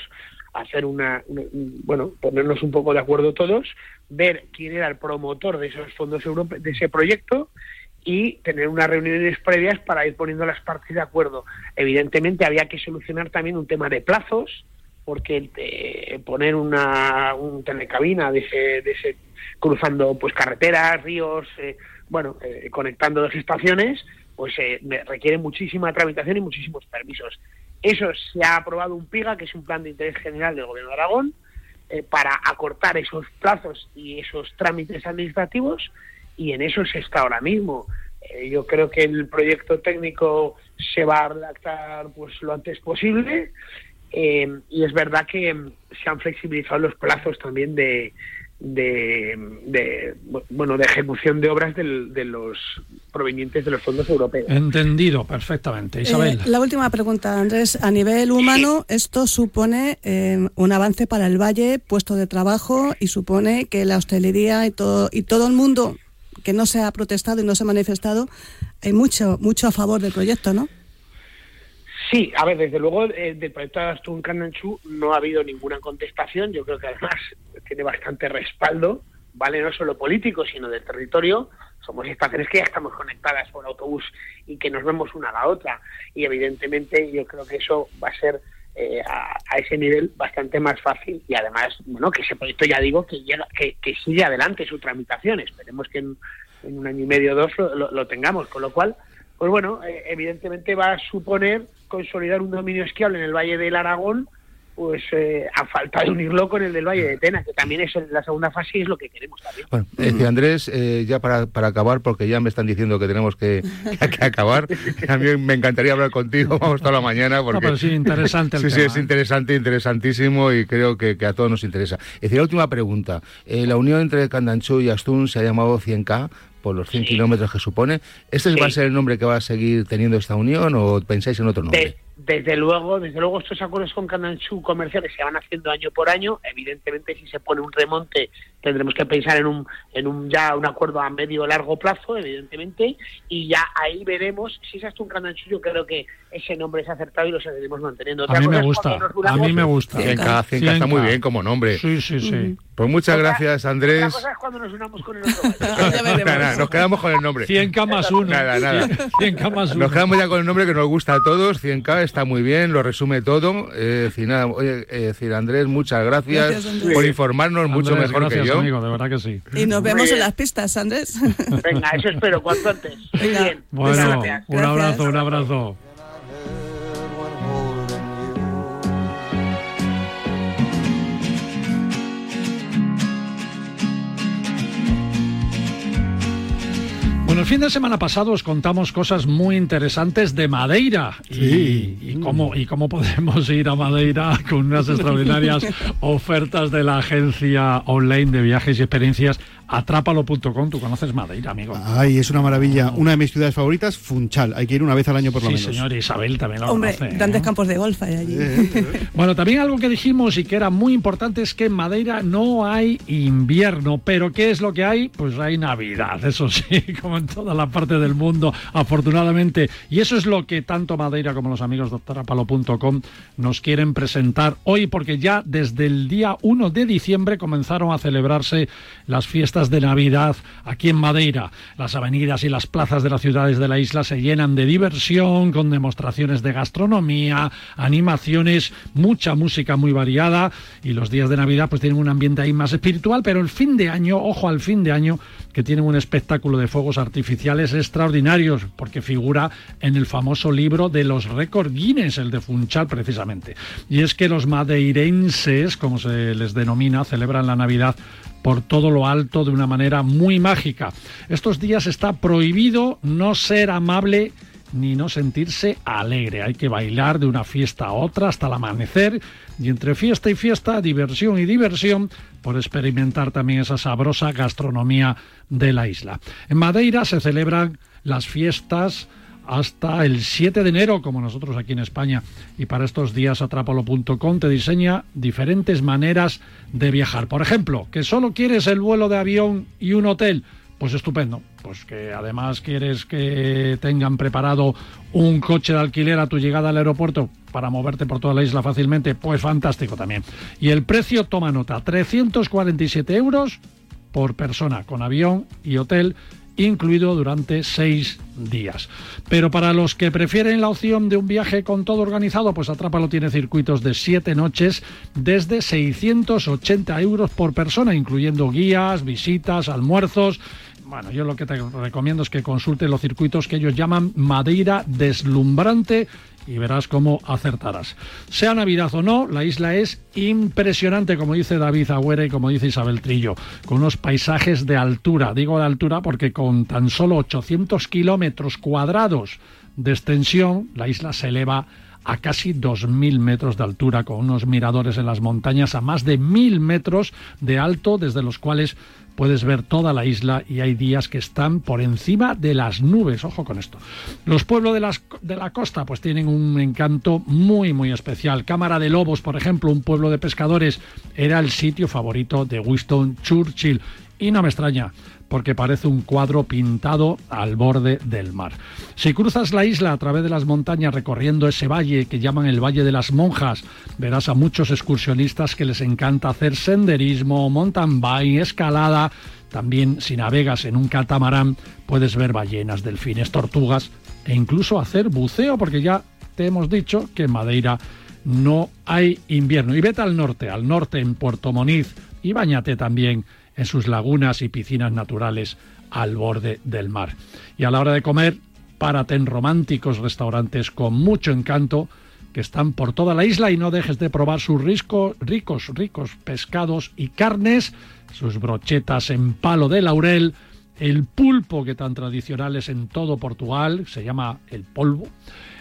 hacer una, una- un- bueno, ponernos un poco de acuerdo todos, ver quién era el promotor de esos fondos europeos, de ese proyecto y tener unas reuniones previas para ir poniendo las partes de acuerdo. Evidentemente había que solucionar también un tema de plazos, porque eh, poner una un telecabina de ese, de ese cruzando pues carreteras, ríos, eh, bueno, eh, conectando dos estaciones, pues eh, requiere muchísima tramitación y muchísimos permisos. Eso se ha aprobado un PIGA, que es un plan de interés general del Gobierno de Aragón, eh, para acortar esos plazos y esos trámites administrativos y en eso se está ahora mismo. Eh, yo creo que el proyecto técnico se va a redactar pues lo antes posible eh, y es verdad que se han flexibilizado los plazos también de, de, de, bueno de ejecución de obras del- de los provenientes de los fondos europeos. Entendido perfectamente. Isabel. Eh, la última pregunta, Andrés. A nivel humano, esto supone eh, un avance para el valle, puesto de trabajo, y supone que la hostelería y todo, y todo el mundo que no se ha protestado y no se ha manifestado, hay mucho, mucho a favor del proyecto, ¿no? Sí, a ver, desde luego eh, del proyecto de Astún Candanchú no ha habido ninguna contestación. Yo creo que además tiene bastante respaldo, ¿vale? No solo político, sino del territorio. Somos estaciones que ya estamos conectadas por autobús y que nos vemos una a la otra. Y evidentemente yo creo que eso va a ser eh, a, a ese nivel bastante más fácil y además, bueno, que ese proyecto ya digo que llega, que, sigue adelante su tramitación. Esperemos que en, un año y medio o dos lo tengamos, con lo cual pues bueno, eh, evidentemente va a suponer consolidar un dominio esquiable en el Valle del Aragón, pues eh, a falta de unirlo con el del Valle de Tena, que también es la segunda fase y es lo que queremos también. Bueno, eh, Andrés, eh, ya para, para, acabar, porque ya me están diciendo que tenemos que, que, acabar, también me encantaría hablar contigo, vamos toda la mañana. Porque... No, pero sí, interesante el Sí, sí, es interesante, interesantísimo y creo que, que, a todos nos interesa. Es decir, la última pregunta. la unión entre Candanchú y Astún se ha llamado 100K, por los 100 sí. kilómetros que supone. ¿Este sí. va a ser el nombre que va a seguir teniendo esta unión o pensáis en otro nombre? De, desde luego, desde luego estos acuerdos con Candanchú comerciales se van haciendo año por año. Evidentemente, si se pone un remonte, tendremos que pensar en un, en un ya un acuerdo a medio o largo plazo, evidentemente, y ya ahí veremos si es hasta un. Yo creo que ese nombre es acertado y lo seguiremos manteniendo. Otra a mí me gusta, a mí me gusta. 100K, 100K está muy bien como nombre. Sí, sí, sí. Mm. Pues muchas otra, gracias, Andrés. Otra cosa es cuando nos unamos con el otro. nada, nos quedamos con el nombre. 100K más uno. Nada, nada. 100K más uno. Nos quedamos ya con el nombre que nos gusta a todos. 100K está muy bien, lo resume todo. Eh, decir, nada, oye, eh, decir, Andrés, muchas gracias, gracias por informarnos Andrés, mucho mejor gracias, que yo. Amigo, de verdad que sí. Y nos vemos en las pistas, Andrés. Venga, eso espero, cuanto antes. Muy bien. Bueno, gracias. un abrazo, un abrazo. Bueno, el fin de semana pasado os contamos cosas muy interesantes de Madeira Sí. y, y cómo, y cómo podemos ir a Madeira con unas extraordinarias ofertas de la agencia online de viajes y experiencias atrápalo.com. Tú conoces Madeira, amigo. Ay, es una maravilla. Una de mis ciudades favoritas, Funchal. Hay que ir una vez al año por lo sí, menos. señor, Isabel también lo Hombre, conoce. ¿eh? grandes campos de golf hay allí. Bueno, también algo que dijimos y que era muy importante es que en Madeira no hay invierno, pero ¿qué es lo que hay? Pues hay Navidad, eso sí, como en toda la parte del mundo, afortunadamente. Y eso es lo que tanto Madeira como los amigos de Atrápalo.com nos quieren presentar hoy, porque ya desde el día 1 de diciembre comenzaron a celebrarse las fiestas de Navidad aquí en Madeira. Las avenidas y las plazas de las ciudades de la isla se llenan de diversión, con demostraciones de gastronomía, animaciones, mucha música muy variada y los días de Navidad pues tienen un ambiente ahí más espiritual, pero el fin de año, ojo al fin de año, que tienen un espectáculo de fuegos artificiales extraordinarios, porque figura en el famoso libro de los récords Guinness, el de Funchal precisamente. Y es que los madeirenses, como se les denomina, celebran la Navidad por todo lo alto de una manera muy mágica. Estos días está prohibido no ser amable ni no sentirse alegre. Hay que bailar de una fiesta a otra hasta el amanecer y entre fiesta y fiesta, diversión y diversión por experimentar también esa sabrosa gastronomía de la isla. En Madeira se celebran las fiestas hasta el 7 de enero, como nosotros aquí en España. Y para estos días atrápalo.com te diseña diferentes maneras de viajar. Por ejemplo, que solo quieres el vuelo de avión y un hotel. Pues estupendo. Pues que además quieres que tengan preparado un coche de alquiler a tu llegada al aeropuerto para moverte por toda la isla fácilmente. Pues fantástico también. Y el precio, toma nota, 347 euros por persona, con avión y hotel incluido durante seis días. Pero para los que prefieren la opción de un viaje con todo organizado, pues Atrápalo tiene circuitos de siete noches desde 680 euros por persona, incluyendo guías, visitas, almuerzos. Bueno, yo lo que te recomiendo es que consultes los circuitos que ellos llaman Madeira Deslumbrante y verás cómo acertarás. Sea Navidad o no, la isla es impresionante, como dice David Agüera y como dice Isabel Trillo, con unos paisajes de altura. Digo de altura porque con tan solo 800 kilómetros cuadrados de extensión, la isla se eleva a casi 2.000 metros de altura, con unos miradores en las montañas a más de 1.000 metros de alto, desde los cuales puedes ver toda la isla y hay días que están por encima de las nubes. Ojo con esto. Los pueblos de, la costa pues tienen un encanto muy muy especial. Cámara de Lobos, por ejemplo, un pueblo de pescadores, era el sitio favorito de Winston Churchill. Y no me extraña, porque parece un cuadro pintado al borde del mar. Si cruzas la isla a través de las montañas recorriendo ese valle que llaman el Valle de las Monjas, verás a muchos excursionistas que les encanta hacer senderismo, mountain bike, escalada. También si navegas en un catamarán puedes ver ballenas, delfines, tortugas e incluso hacer buceo porque ya te hemos dicho que en Madeira no hay invierno. Y vete al norte, al norte en Puerto Moniz y bañate también en sus lagunas y piscinas naturales al borde del mar. Y a la hora de comer, párate en románticos restaurantes con mucho encanto que están por toda la isla y no dejes de probar sus risco, ricos, ricos pescados y carnes, sus brochetas en palo de laurel, el pulpo que tan tradicional es en todo Portugal, se llama el polvo.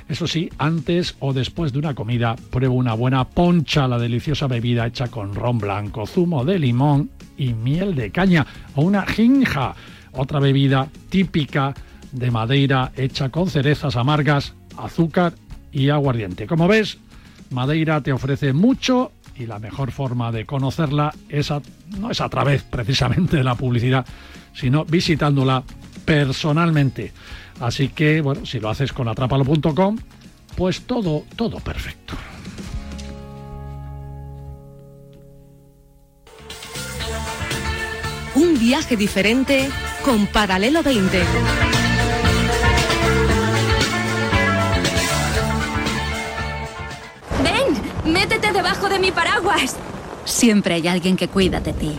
Eso sí, antes o después de una comida, prueba una buena poncha, la deliciosa bebida hecha con ron blanco, zumo de limón y miel de caña, o una ginja, otra bebida típica de Madeira hecha con cerezas amargas, azúcar y aguardiente. Como ves, Madeira te ofrece mucho y la mejor forma de conocerla es no es a través precisamente de la publicidad, sino visitándola personalmente. Así que, bueno, si lo haces con atrapalo.com, pues todo, todo perfecto. Un viaje diferente con Paralelo 20. ¡Ven! ¡Métete debajo de mi paraguas! Siempre hay alguien que cuida de ti.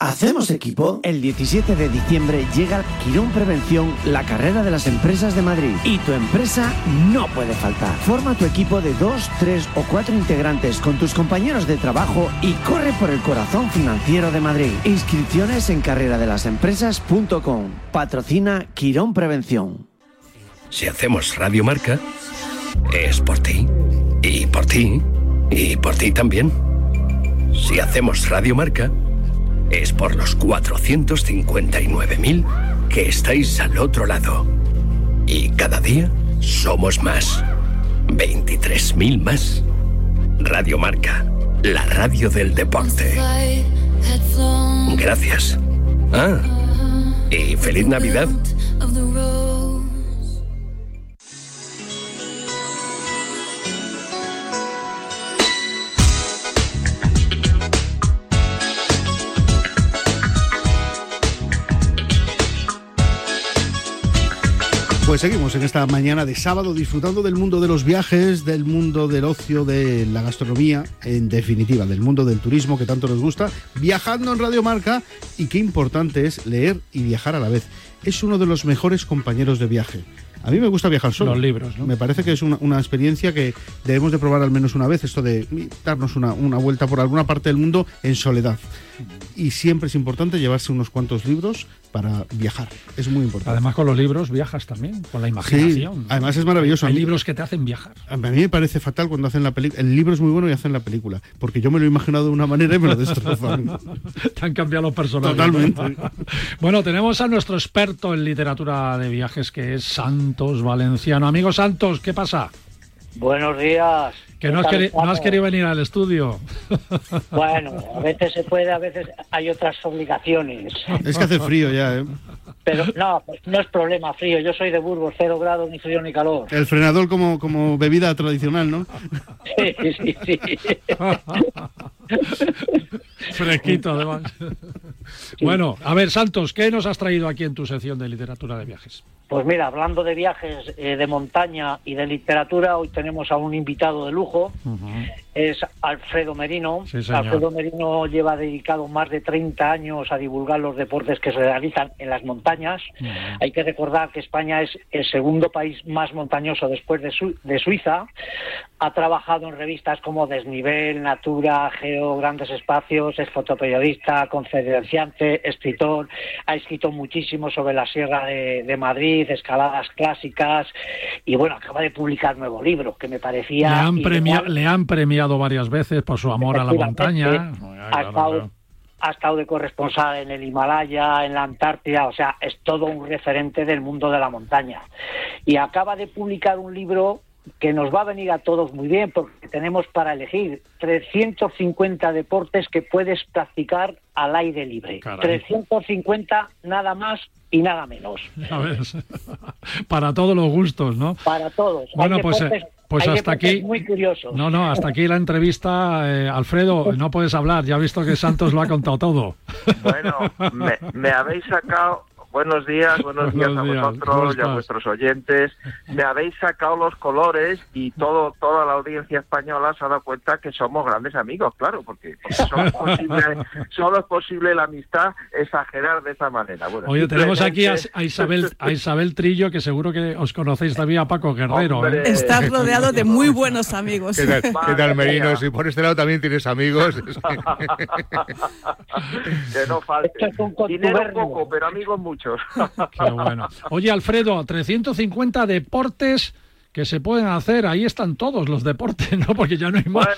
¿Hacemos equipo? El 17 de diciembre llega Quirón Prevención, la carrera de las empresas de Madrid. Y tu empresa no puede faltar. Forma tu equipo de dos, tres o cuatro integrantes con tus compañeros de trabajo y corre por el corazón financiero de Madrid. Inscripciones en carreradelasempresas.com. Patrocina Quirón Prevención. Si hacemos Radio Marca, es por ti. Y por ti. Y por ti también. Si hacemos Radio Marca, es por los 459.000 que estáis al otro lado. Y cada día somos más. 23.000 más. Radio Marca, la radio del deporte. Gracias. Ah, y feliz Navidad. Pues seguimos en esta mañana de sábado disfrutando del mundo de los viajes, del mundo del ocio, de la gastronomía, en definitiva, del mundo del turismo que tanto nos gusta, viajando en Radio Marca y qué importante es leer y viajar a la vez. Es uno de los mejores compañeros de viaje. A mí me gusta viajar solo. Los libros, ¿no? Me parece que es una, una experiencia que debemos de probar al menos una vez, esto de darnos una, una vuelta por alguna parte del mundo en soledad. Y siempre es importante llevarse unos cuantos libros para viajar. Es muy importante. Además, con los libros viajas también, con la imaginación. Sí, además es maravilloso. Hay mí- libros que te hacen viajar. A mí me parece fatal cuando hacen la película. El libro es muy bueno y hacen la película. Porque yo me lo he imaginado de una manera y me lo destrozan. Te han cambiado los personajes. Totalmente. bueno, tenemos a nuestro experto en literatura de viajes, que es Santos Valenciano. Amigo Santos, ¿qué pasa? Buenos días. Que no has, ¿Qué tal queri- no has querido venir al estudio. Bueno, a veces se puede, a veces hay otras obligaciones. Es que hace frío ya, ¿eh? Pero no, no es problema frío. Yo soy de Burgos, cero grados, ni frío ni calor. El frenador como, como bebida tradicional, ¿no? Sí, sí, sí. Fresquito, además. Bueno, a ver, Santos, ¿qué nos has traído aquí en tu sección de literatura de viajes? Pues mira, hablando de viajes eh, de montaña y de literatura, hoy tenemos a un invitado de lujo. Es Alfredo Merino. Sí. Alfredo Merino lleva dedicado más de 30 años a divulgar los deportes que se realizan en las montañas. Hay que recordar que España es el segundo país más montañoso después de, Su- de Suiza. Ha trabajado en revistas como Desnivel, Natura, Geo, Grandes Espacios, es fotoperiodista, conferenciante, escritor. Ha escrito muchísimo sobre la Sierra de, de Madrid, escaladas clásicas. Y bueno, acaba de publicar nuevo libro que me Le parecía. han, premia- le han premiado varias veces por su amor a la montaña. Ha estado, ha estado de corresponsal en el Himalaya, en la Antártida, o sea, es todo un referente del mundo de la montaña. Y acaba de publicar un libro que nos va a venir a todos muy bien porque tenemos para elegir 350 deportes que puedes practicar al aire libre. Caray. 350 nada más y nada menos. Ya ves. Para todos los gustos, ¿no? Para todos. Bueno, Hay pues, eh, deportes- pues hay hasta aquí. Muy curiosos. No, no, hasta aquí la entrevista. eh, Alfredo, no puedes hablar. Ya he visto que Santos lo ha contado todo. Bueno, me, me habéis sacado. Buenos días, buenos días a vosotros y a vuestros oyentes. Me habéis sacado los colores y todo toda la audiencia española se ha dado cuenta que somos grandes amigos, claro, porque, solo, es posible, solo, es posible, la amistad exagerar de esa manera. Bueno, Oye, tenemos aquí a, Isabel a Isabel Trillo, que seguro que os conocéis también a Paco Guerrero. ¿eh? Estás rodeado de muy buenos amigos. ¿Qué tal, Merino? Si por este lado también tienes amigos. que no falte. Dinero poco, pero amigos muchos. Qué bueno. Oye, Alfredo, 350 deportes que se pueden hacer, ahí están todos los deportes, ¿no? Porque ya no hay más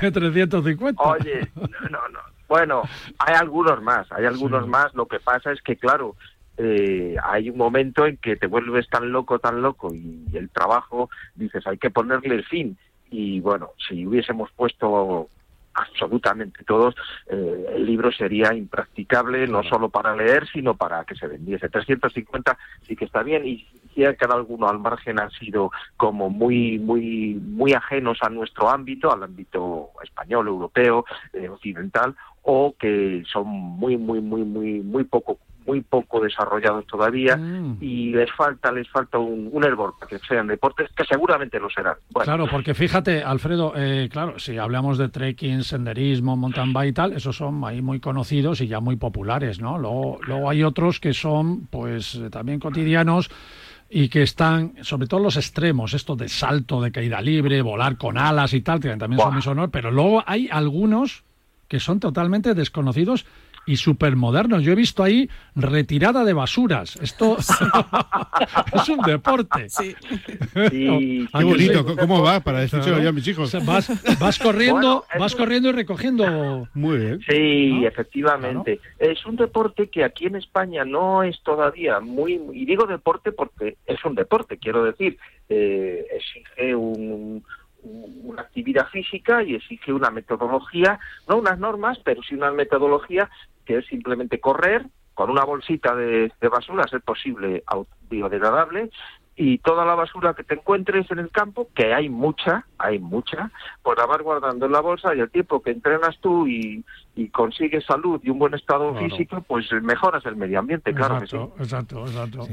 de 350. Oye, no, no. Bueno, hay algunos más, hay algunos más. Lo que pasa es que, claro, eh, hay un momento en que te vuelves tan loco, tan loco, y el trabajo, dices, hay que ponerle el fin. Y bueno, si hubiésemos puesto absolutamente todos, eh, el libro sería impracticable no solo para leer, sino para que se vendiese. 350 sí que está bien y si cada alguno al margen han sido como muy muy muy ajenos a nuestro ámbito, al ámbito español, europeo, eh, occidental o que son muy muy muy muy muy poco muy poco desarrollados todavía mm. y les falta les falta un, un hervor para que sean deportes que seguramente lo serán. Claro, porque fíjate, Alfredo, eh, claro, si hablamos de trekking, senderismo, mountain bike y tal, esos son ahí muy conocidos y ya muy populares, ¿no? Luego, luego hay otros que son, pues, también cotidianos y que están, sobre todo los extremos, esto de salto, de caída libre, volar con alas y tal, que también son muy sonoros, pero luego hay algunos que son totalmente desconocidos y supermodernos. Yo he visto ahí retirada de basuras. Esto es un deporte. Sí. Qué bonito. ¿Cómo va para decirlo ya a mis hijos? vas, corriendo, vas corriendo y recogiendo. Muy bien. Sí, efectivamente. Es un deporte que aquí en España no es todavía muy y digo deporte porque es un deporte, quiero decir, eh, exige un una actividad física y exige una metodología, no unas normas, pero sí una metodología que es simplemente correr con una bolsita de, de basura, es posible biodegradable, y toda la basura que te encuentres en el campo, que hay mucha, hay mucha, pues la vas guardando en la bolsa y el tiempo que entrenas tú y, y consigues salud y un buen estado físico, pues mejoras el medio ambiente, claro exacto, que sí. Exacto, exacto.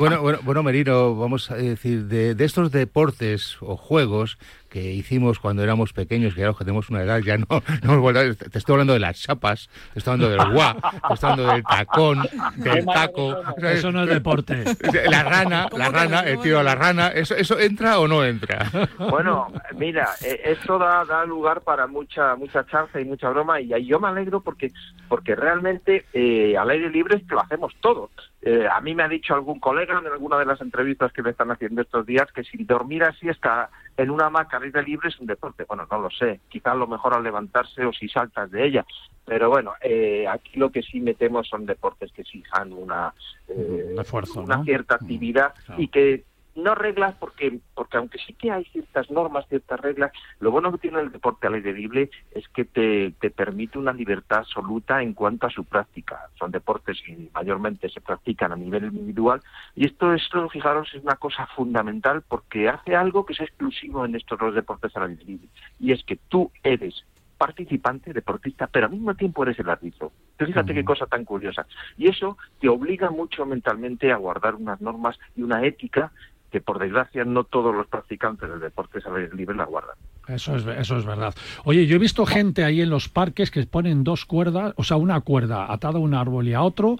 bueno, bueno, bueno, Merino, vamos a decir, de, de estos deportes o juegos que hicimos cuando éramos pequeños, que ya que tenemos una edad, ya no, no te estoy hablando de las chapas, te estoy hablando del guá, te estoy hablando del tacón, del taco. Eso no es deporte. La rana, la rana, el tío a la rana, ¿eso, ¿eso entra o no entra? Bueno, mira, eh, esto da, da lugar para mucha mucha chance y mucha broma y yo me alegro porque porque realmente eh, al aire libre lo hacemos todos. Eh, a mí me ha dicho algún colega en alguna de las entrevistas que me están haciendo estos días que si dormir así está en una hamaca al aire libre es un deporte. Bueno, no lo sé. Quizás lo mejor al levantarse o si saltas de ella. Pero bueno, eh, aquí lo que sí metemos son deportes que exijan una, eh, una cierta actividad y que no reglas porque porque aunque sí que hay ciertas normas, ciertas reglas, lo bueno que tiene el deporte al aire libre es que te, te permite una libertad absoluta en cuanto a su práctica. Son deportes que mayormente se practican a nivel individual y esto, esto fijaros, es una cosa fundamental porque hace algo que es exclusivo en estos dos deportes al aire libre y es que tú eres participante, deportista, pero al mismo tiempo eres el árbitro. fíjate qué cosa tan curiosa. Y eso te obliga mucho mentalmente a guardar unas normas y una ética que por desgracia no todos los practicantes del deporte al aire libre la guardan. Eso es, eso es verdad. Oye, yo he visto gente ahí en los parques que ponen dos cuerdas, o sea, una cuerda atada a un árbol y a otro,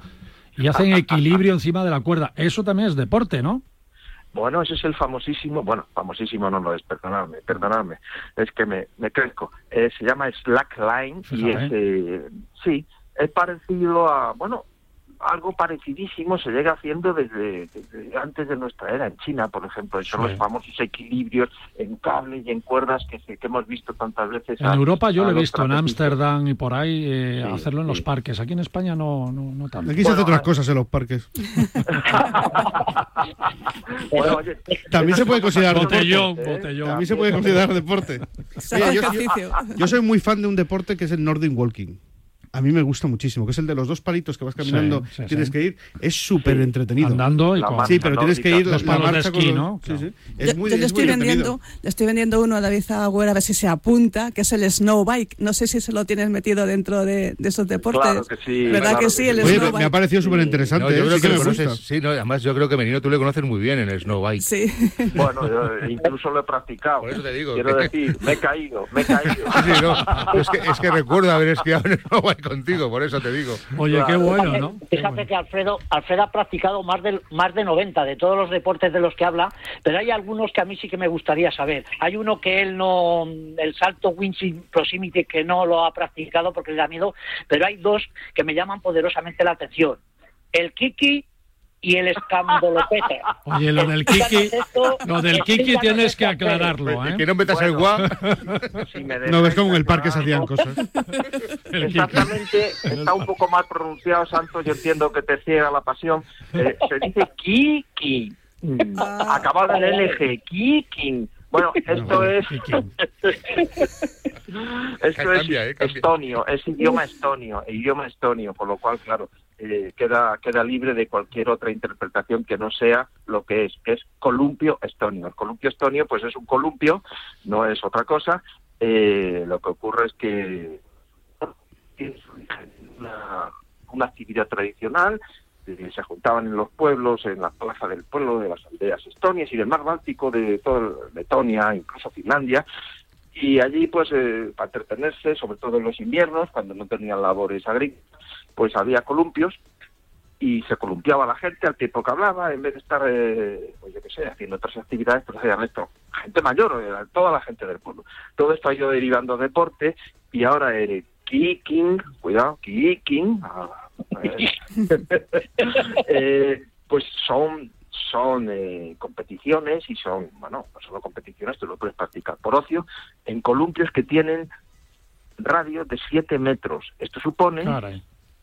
y hacen equilibrio encima de la cuerda. Eso también es deporte, ¿no? Bueno, ese es el famosísimo, bueno, famosísimo no lo es, perdonadme, perdonadme, es que me, me crezco. Eh, se llama slackline y es, eh, sí, es parecido a, bueno, algo parecidísimo se llega haciendo desde, antes de nuestra era en China, por ejemplo, son los famosos equilibrios en cable y en cuerdas que, que hemos visto tantas veces. En Europa yo lo he visto, en Ámsterdam y por ahí, eh, hacerlo en los parques. Aquí en España no, no, no tanto. Aquí se hacen otras cosas en los parques. También se puede considerar botellón, deporte. Botellón. También se puede considerar deporte. yo, yo soy muy fan de un deporte que es el Nordic Walking. A mí me gusta muchísimo, que es el de los dos palitos que vas caminando, Sí, sí, tienes sí. que ir, es súper entretenido. Andando y La con- Sí, pero tienes que ir Los la palos de con esquí, los- ¿no? Sí, sí. Yo, Es muy, yo le es estoy muy vendiendo, le estoy vendiendo uno a David Agüera a ver si se apunta, que es el snow bike. No sé si se lo tienes metido dentro de, de esos deportes. Claro que sí, ¿Verdad claro que que sí? El Oye, snow me, me ha parecido súper interesante. No, yo creo sí que me lo gusta. conoces, sí, no, además yo creo que Menino tú le conoces muy bien en el snow bike. Sí. Bueno, yo incluso lo he practicado. Por eso te digo. Quiero decir, me he caído, me he caído. No, es, que, es que recuerdo haber esquiado en el snow bike contigo, por eso te digo. Oye, qué bueno, ¿no? Fíjate que Alfredo, Alfredo ha practicado más de, más de 90 de todos los deportes de los que habla, pero hay algunos que a mí sí que me gustaría saber. Hay uno que él no, el salto windshield proximity, que no lo ha practicado porque le da miedo, pero hay dos que me llaman poderosamente la atención. El kiki y el escambolopeta. Oye, lo del Kiki, lo del Kiki tienes que aclararlo, ¿eh? Que no metas el me No, ves como en el parque se hacían cosas. El Kiki. Exactamente, está un poco mal pronunciado, Santos. Yo entiendo que te ciega la pasión. Eh, se dice Kiki. Mm, Acabado en LG, Kiki. Bueno, esto es. Esto Cambia, eh, es cambia. estonio, es idioma estonio, idioma estonio, por lo cual, claro, eh, queda, queda libre de cualquier otra interpretación que no sea lo que es, que es columpio estonio. El columpio estonio, pues es un columpio, no es otra cosa. Eh, lo que ocurre es que en una, una actividad tradicional. eh, se juntaban en los pueblos, en la plaza del pueblo de las aldeas estonias y del mar Báltico, de toda Letonia, incluso Finlandia, y allí pues eh, para entretenerse, sobre todo en los inviernos, cuando no tenían labores agrícolas, pues había columpios y se columpiaba la gente al tiempo que hablaba, en vez de estar, eh, pues qué sé, haciendo otras actividades, pues hacían esto. Gente mayor, eh, toda la gente del pueblo. Todo esto ha ido derivando a deporte y ahora el kicking, cuidado, kicking, ah, eh, eh, pues son son eh, competiciones y son, bueno, no solo competiciones, tú lo puedes practicar por ocio, en columpios que tienen radio de 7 metros. Esto supone.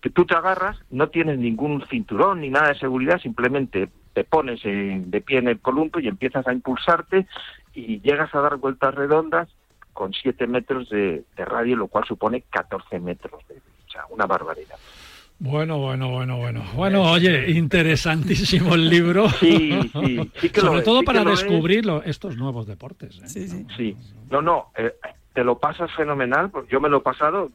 Que tú te agarras, no tienes ningún cinturón ni nada de seguridad, simplemente te pones en- de pie en el columpio y empiezas a impulsarte y llegas a dar vueltas redondas con 7 metros de, de radio, lo cual supone 14 metros. De, sea, una barbaridad. Bueno, bueno, bueno, bueno. Bueno, oye, interesantísimo el libro. Sí, sí, sí que lo Sobre es, todo sí para es. descubrir estos nuevos deportes. ¿eh? Sí, sí. Sí, no, no, eh, te lo pasas fenomenal, porque yo me lo he pasado,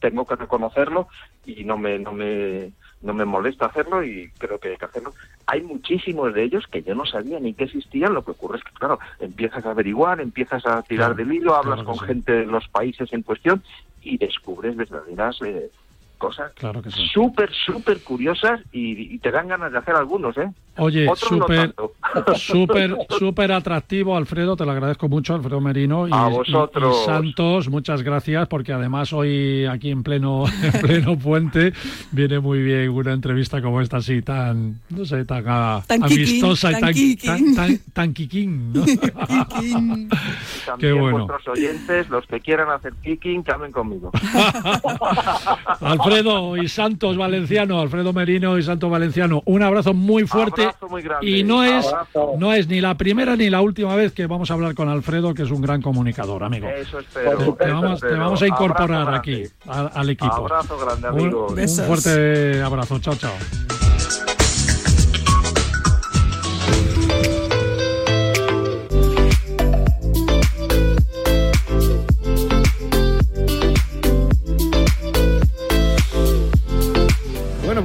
tengo que reconocerlo y no me, no me, no me molesta hacerlo y creo que hay que hacerlo. Hay muchísimos de ellos que yo no sabía ni que existían, lo que ocurre es que, claro, empiezas a averiguar, empiezas a tirar del hilo, hablas claro con sí. gente de los países en cuestión y descubres verdaderas eh, cosas Claro que sí. súper, súper curiosas y, y te dan ganas de hacer algunos, ¿eh? Oye, Otros no súper, súper, súper atractivo, Alfredo. Te lo agradezco mucho, Alfredo Merino y, A vosotros. y Santos. Muchas gracias, porque además hoy aquí en pleno, en pleno puente viene muy bien una entrevista como esta así tan, no sé, tan, ah, Tan amistosa y tan tan, quiquín. tan, tan, tan quiquín, ¿no? También Qué bueno. vuestros oyentes, los que quieran hacer kicking, que hablen conmigo. Alfredo y Santos Valenciano, Alfredo Merino y Santos Valenciano, un abrazo muy fuerte. Y no es, Abrazo. no es ni la primera ni la última vez que vamos a hablar con Alfredo, que es un gran comunicador, amigo. Eso espero. Te, vamos, te vamos a incorporar Abrazo aquí al, al equipo. Abrazo grande, Un- amigos. un, fuerte abrazo. Chao, chao.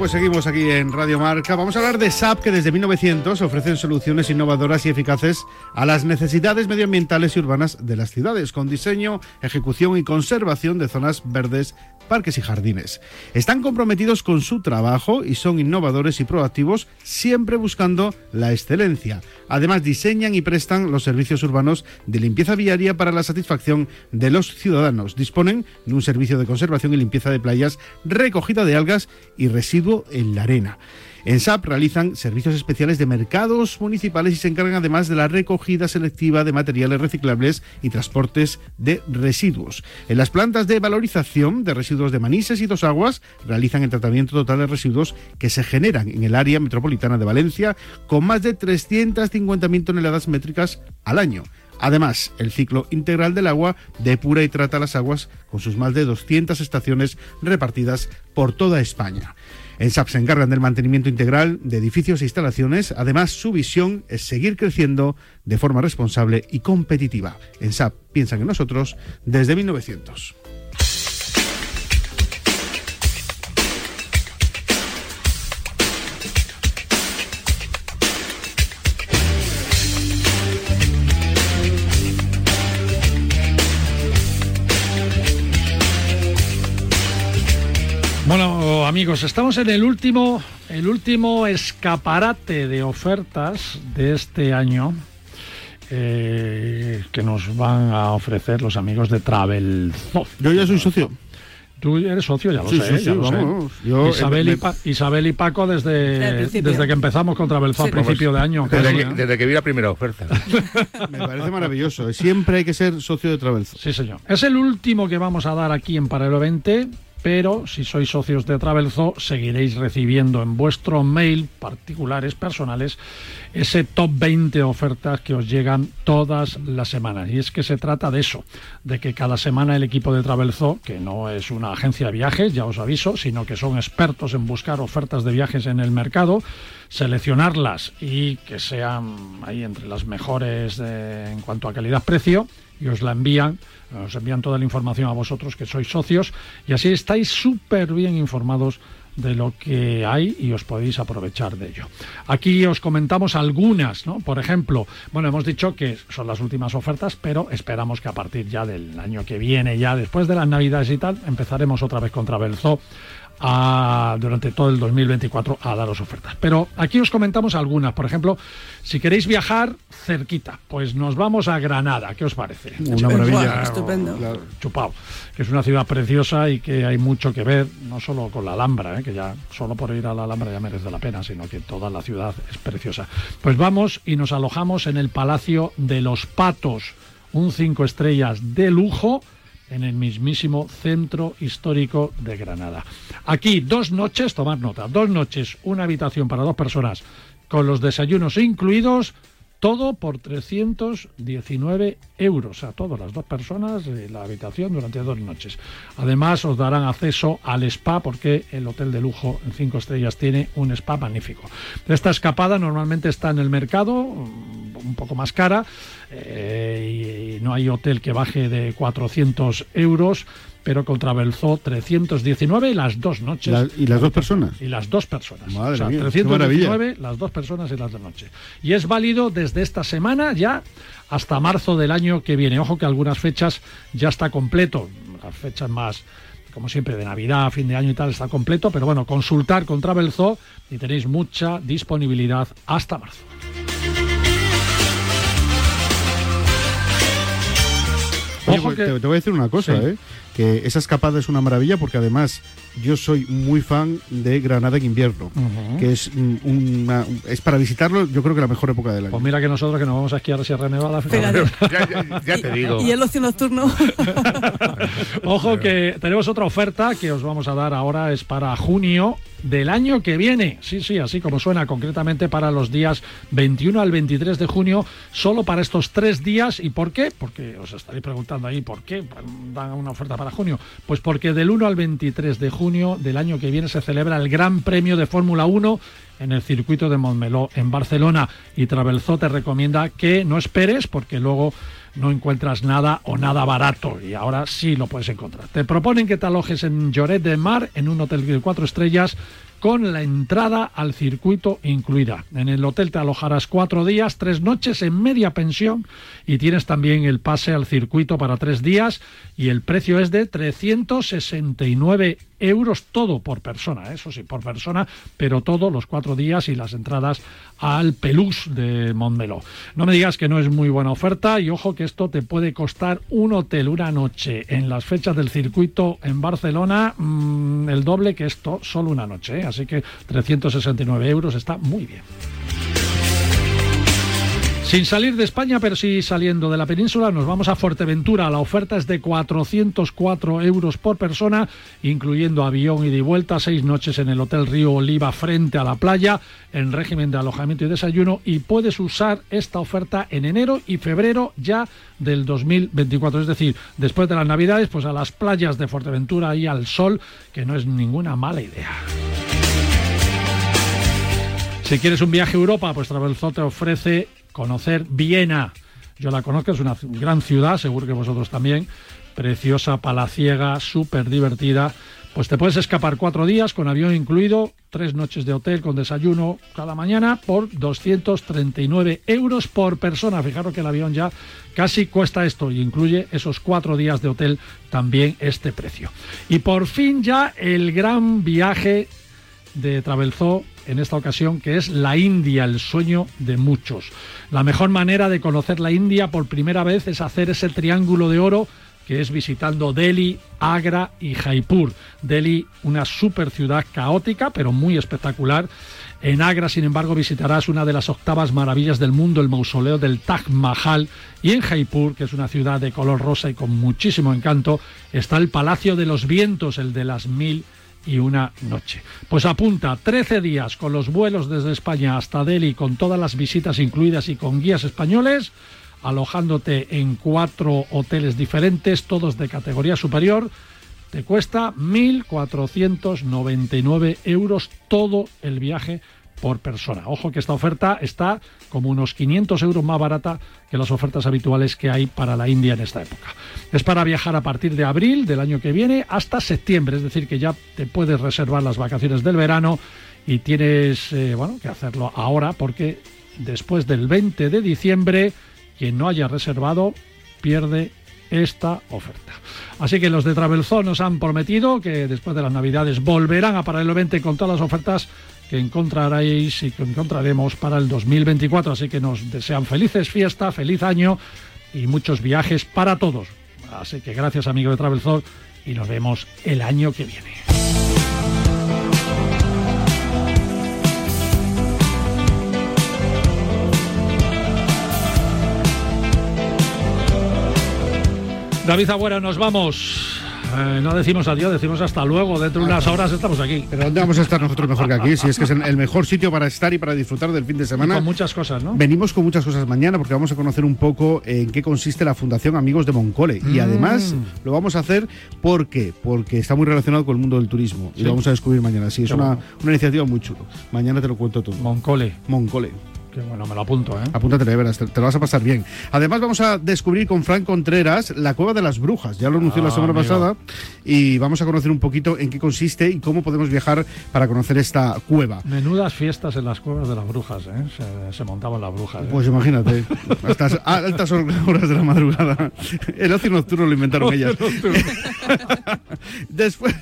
Pues seguimos aquí en Radio Marca. Vamos a hablar de SAP, que desde 1900 ofrecen soluciones innovadoras y eficaces a las necesidades medioambientales y urbanas de las ciudades, con diseño, ejecución y conservación de zonas verdes, parques y jardines. Están comprometidos con su trabajo y son innovadores y proactivos, siempre buscando la excelencia. Además, diseñan y prestan los servicios urbanos de limpieza viaria para la satisfacción de los ciudadanos. Disponen de un servicio de conservación y limpieza de playas, recogida de algas y residuo en la arena. En SAP realizan servicios especiales de mercados municipales y se encargan además de la recogida selectiva de materiales reciclables y transportes de residuos. En las plantas de valorización de residuos de Manises y Dos Aguas realizan el tratamiento total de residuos que se generan en el área metropolitana de Valencia con más de 350.000 toneladas métricas al año. Además, el ciclo integral del agua depura y trata las aguas con sus más de 200 estaciones repartidas por toda España. En SAP se encargan del mantenimiento integral de edificios e instalaciones. Además, su visión es seguir creciendo de forma responsable y competitiva. En SAP piensan en nosotros desde 1900. Bueno, amigos, estamos en el último, el último escaparate de ofertas de este año eh, que nos van a ofrecer los amigos de Travel. Yo ya soy socio. Tú eres socio, ya lo Sí, sé. sí, ya sí, lo sé. yo, Isabel, eh, y me- Pa- Isabel y Paco Desde desde, que empezamos con Travel a principio de año. Desde casi, que, ¿eh? desde que vi la primera oferta. Me parece maravilloso. Siempre hay que ser socio de Travelzo. Sí, señor. Es el último que vamos a dar aquí en Paralelo 20, pero si sois socios de Travelzo, seguiréis recibiendo en vuestro mail particulares, personales, ese top 20 ofertas que os llegan todas las semanas. Y es que se trata de eso, de que cada semana el equipo de Travelzo, que no es una agencia de viajes, ya os aviso, sino que son expertos en buscar ofertas de viajes en el mercado, seleccionarlas y que sean ahí entre las mejores en cuanto a calidad-precio y os la envían, os envían toda la información a vosotros que sois socios y así estáis súper bien informados de lo que hay y os podéis aprovechar de ello. Aquí os comentamos algunas, ¿no? Por ejemplo, bueno, hemos dicho que son las últimas ofertas, pero esperamos que a partir ya del año que viene, ya después de las Navidades y tal, empezaremos otra vez con Travelzo a- durante todo el 2024 a daros ofertas. Pero aquí os comentamos algunas. Por ejemplo, si queréis viajar cerquita, pues nos vamos a Granada. ¿Qué os parece? Una maravilla. Estupendo. Chupao, que es una ciudad preciosa y que hay mucho que ver, no solo con la Alhambra, ¿eh? que ya solo por ir a la Alhambra ya merece la pena, sino que toda la ciudad es preciosa. Pues vamos y nos alojamos en el Palacio de los Patos, un cinco estrellas de lujo en el mismísimo centro histórico de Granada. Aquí dos noches, tomad nota, dos noches, una habitación para dos personas, con los desayunos incluidos, todo por 319 euros, a todas las dos personas, eh, la habitación durante dos noches. Además, os darán acceso al spa porque el hotel de lujo en cinco estrellas tiene un spa magnífico. Esta escapada normalmente está en el mercado, un poco más cara, eh, y no hay hotel que baje de 400 euros. Pero con Travelzoo 319 y las dos noches. La- ¿Y las dos personas? Y las dos personas. Madre o sea, mía, qué 319 las dos personas y las de noche. Y es válido desde esta semana ya hasta marzo del año que viene. Ojo que algunas fechas ya está completo. Las fechas más, como siempre, de Navidad, fin de año y tal, está completo. Pero bueno, consultar con Travelzoo y tenéis mucha disponibilidad hasta marzo. Ojo pues que- te, te voy a decir una cosa, Sí. ¿eh? que esa escapada es una maravilla porque además yo soy muy fan de Granada en invierno, que es mm, una, es para visitarlo yo creo que la mejor época del año. Pues mira que nosotros que nos vamos a esquiar a Sierra Nevada. Ya, ya- ya te digo. Y el ocio nocturno. Ojo que tenemos otra oferta que os vamos a dar ahora, es para junio del año que viene. Sí, sí, así como suena, concretamente para los días 21 al 23 de junio, solo para estos tres días. ¿Y por qué? Porque os estaréis preguntando ahí, ¿por qué dan una oferta para junio? Pues porque del 1 al 23 de junio del año que viene se celebra el Gran Premio de Fórmula 1 en el circuito de Montmeló en Barcelona y Travelzó te recomienda que no esperes porque luego no encuentras nada o nada barato y ahora sí lo puedes encontrar. Te proponen que te alojes en Lloret de Mar en un hotel de cuatro estrellas con la entrada al circuito incluida. En el hotel te alojarás cuatro días, tres noches en media pensión y tienes también el pase al circuito para tres días y el precio es de 369 euros todo por persona, eso sí, por persona, pero todos los cuatro días y las entradas al Pelús de Montmeló. No me digas que no es muy buena oferta y ojo que esto te puede costar un hotel una noche en las fechas del circuito en Barcelona, mm, el doble que esto, solo una noche, ¿eh? así que 369 euros está muy bien. Sin salir de España, pero sí saliendo de la península, nos vamos a Fuerteventura. La oferta es de 404 euros por persona, incluyendo avión y de vuelta, seis noches en el Hotel Río Oliva frente a la playa, en régimen de alojamiento y desayuno. Y puedes usar esta oferta en enero y febrero ya del 2024. Es decir, después de las Navidades, pues a las playas de Fuerteventura y al sol, que no es ninguna mala idea. Si quieres un viaje a Europa, pues Travelzoo te ofrece conocer Viena. Yo la conozco, es una gran ciudad, seguro que vosotros también. Preciosa, palaciega, súper divertida. Pues te puedes escapar cuatro días con avión incluido, tres noches de hotel con desayuno cada mañana por 239 euros por persona. Fijaros que el avión ya casi cuesta esto y incluye esos cuatro días de hotel también este precio. Y por fin ya el gran viaje de Travelzoo en esta ocasión, que es la India, el sueño de muchos. La mejor manera de conocer la India por primera vez es hacer ese triángulo de oro que es visitando Delhi, Agra y Jaipur. Delhi, una super ciudad caótica, pero muy espectacular. En Agra, sin embargo, visitarás una de las octavas maravillas del mundo, el mausoleo del Taj Mahal. Y en Jaipur, que es una ciudad de color rosa y con muchísimo encanto, está el Palacio de los Vientos, el de las mil y una noche. Pues apunta 13 días con los vuelos desde España hasta Delhi, con todas las visitas incluidas y con guías españoles, alojándote en cuatro hoteles diferentes, todos de categoría superior. Te cuesta 1.499 euros todo el viaje por persona. Ojo que esta oferta está como unos 500 euros más barata que las ofertas habituales que hay para la India en esta época. Es para viajar a partir de abril del año que viene hasta septiembre, es decir, que ya te puedes reservar las vacaciones del verano y tienes eh, bueno, que hacerlo ahora porque después del 20 de diciembre quien no haya reservado pierde esta oferta. Así que los de Travelzone nos han prometido que después de las Navidades volverán a Paralelo 20 con todas las ofertas que encontraréis y que encontraremos para el 2024. Así que nos desean felices fiestas, feliz año y muchos viajes para todos. Así que gracias amigo de Travelzone y nos vemos el año que viene. David Agüera, nos vamos. Eh, no decimos adiós, decimos hasta luego. Dentro de unas horas estamos aquí. Pero ¿dónde vamos a estar nosotros mejor que aquí? Si es que es el mejor sitio para estar y para disfrutar del fin de semana. Y con muchas cosas, ¿no? Venimos con muchas cosas mañana porque vamos a conocer un poco en qué consiste la Fundación Amigos de Moncole. Y Mm. además lo vamos a hacer porque porque está muy relacionado con el mundo del turismo. Y lo vamos a descubrir mañana. Sí, es una, una iniciativa muy chulo. Mañana te lo cuento todo. Moncole. Moncole. Bueno, me lo apunto, ¿eh? Apúntate, de veras, te, te lo vas a pasar bien. Además, vamos a descubrir con Frank Contreras la Cueva de las Brujas. Ya lo anunció Ah, la semana amigo. pasada. Y vamos a conocer un poquito en qué consiste y cómo podemos viajar para conocer esta cueva. Menudas fiestas en las cuevas de las brujas, ¿eh? Se, se montaban las brujas. ¿eh? Pues imagínate, hasta altas horas de la madrugada. El ocio nocturno lo inventaron ellas. Después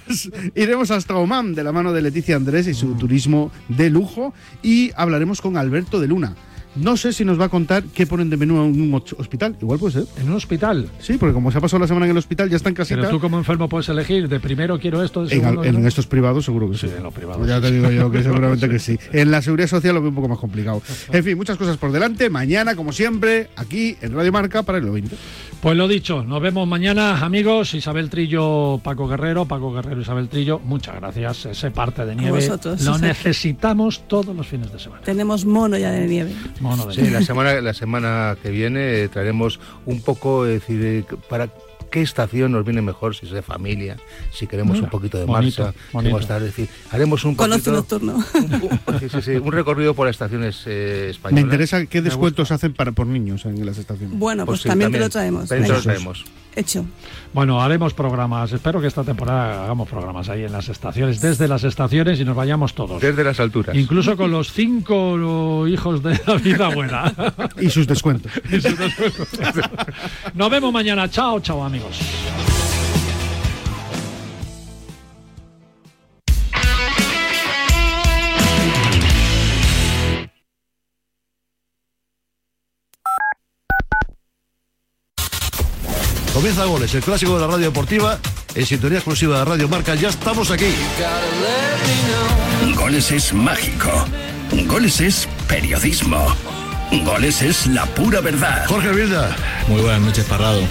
iremos hasta Oman de la mano de Leticia Andrés y Mm. su turismo de lujo y hablaremos con Alberto de Luna. una. No sé si nos va a contar qué ponen de menú en un hospital. Igual puede ser. ¿En un hospital? Sí, porque como se ha pasado la semana en el hospital, ya está en casita. Pero tú como enfermo puedes elegir de primero quiero esto, de En, segundo... en quiero- estos privados seguro que sí. en los privados, Ya sí, te digo yo que seguramente que sí. En la seguridad social lo veo un poco más complicado. En fin, muchas cosas por delante. Mañana, como siempre, aquí en Radio Marca para el 20. Pues lo dicho, nos vemos mañana, amigos. Isabel Trillo, Paco Guerrero, Paco Guerrero, Isabel Trillo, muchas gracias. Ese parte de nieve vosotros. lo necesitamos todos los fines de semana. Tenemos mono ya de nieve. Mono de Sí, la semana, la semana que viene traeremos un poco, es decir, para qué estación nos viene mejor, si es de familia, si queremos Mira, un poquito de bonito, marcha, si bonito. a estar, es decir, haremos un poquito, nocturno. sí, sí, sí, un recorrido por las estaciones eh, Me españolas. interesa qué Me descuentos hacen para por niños en las estaciones. Bueno, pues, sí, también, te lo traemos. También te lo traemos. Hecho. Bueno, haremos programas. Espero que esta temporada hagamos programas ahí en las estaciones, desde las estaciones y nos vayamos todos. Desde las alturas. Incluso con los cinco hijos de David Abuela. Y sus descuentos. Nos vemos mañana. Chao, chao, amigos. Comienza Goles, el clásico de la radio deportiva, en sintonía exclusiva de Radio Marca. Ya estamos aquí. Goles es mágico. Goles es periodismo. Goles es la pura verdad. Jorge Vilda. Muy buenas noches, Parrado.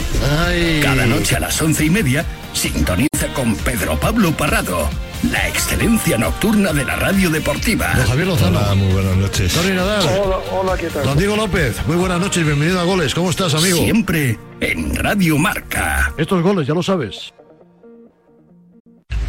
Cada noche a las once y media, sintoniza con Pedro Pablo Parrado. La excelencia nocturna de la radio deportiva. Don Javier Lozano. Hola, muy buenas noches. Tony Nadal. Hola, hola, ¿qué tal? Don Diego López. Muy buenas noches. Bienvenido a Goles. ¿Cómo estás, amigo? Siempre en Radio Marca. Estos goles, ya lo sabes.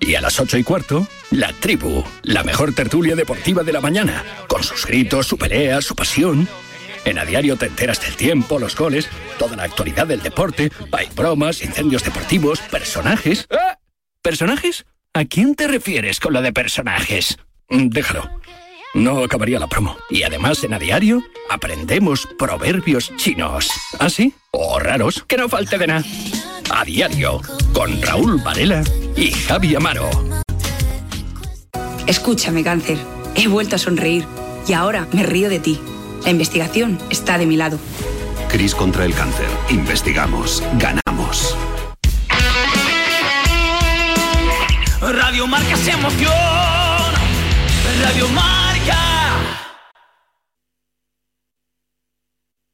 Y a las ocho y cuarto, La Tribu, la mejor tertulia deportiva de la mañana, con sus gritos, su pelea, su pasión. En A Diario te enteras del tiempo, los goles, toda la actualidad del deporte, hay bromas, incendios deportivos, personajes. ¡Ah! ¿Personajes? ¿A quién te refieres con lo de personajes? Mm, Déjalo. No acabaría la promo. Y además en A Diario aprendemos proverbios chinos. ¿Ah, sí? O raros, que no falte de nada. A Diario, con Raúl Varela y Javi Amaro. Escúchame, cáncer. He vuelto a sonreír y ahora me río de ti. La investigación está de mi lado. Cris contra el cáncer. Investigamos. Ganamos. Radio Marca se emoción. Radio Marca.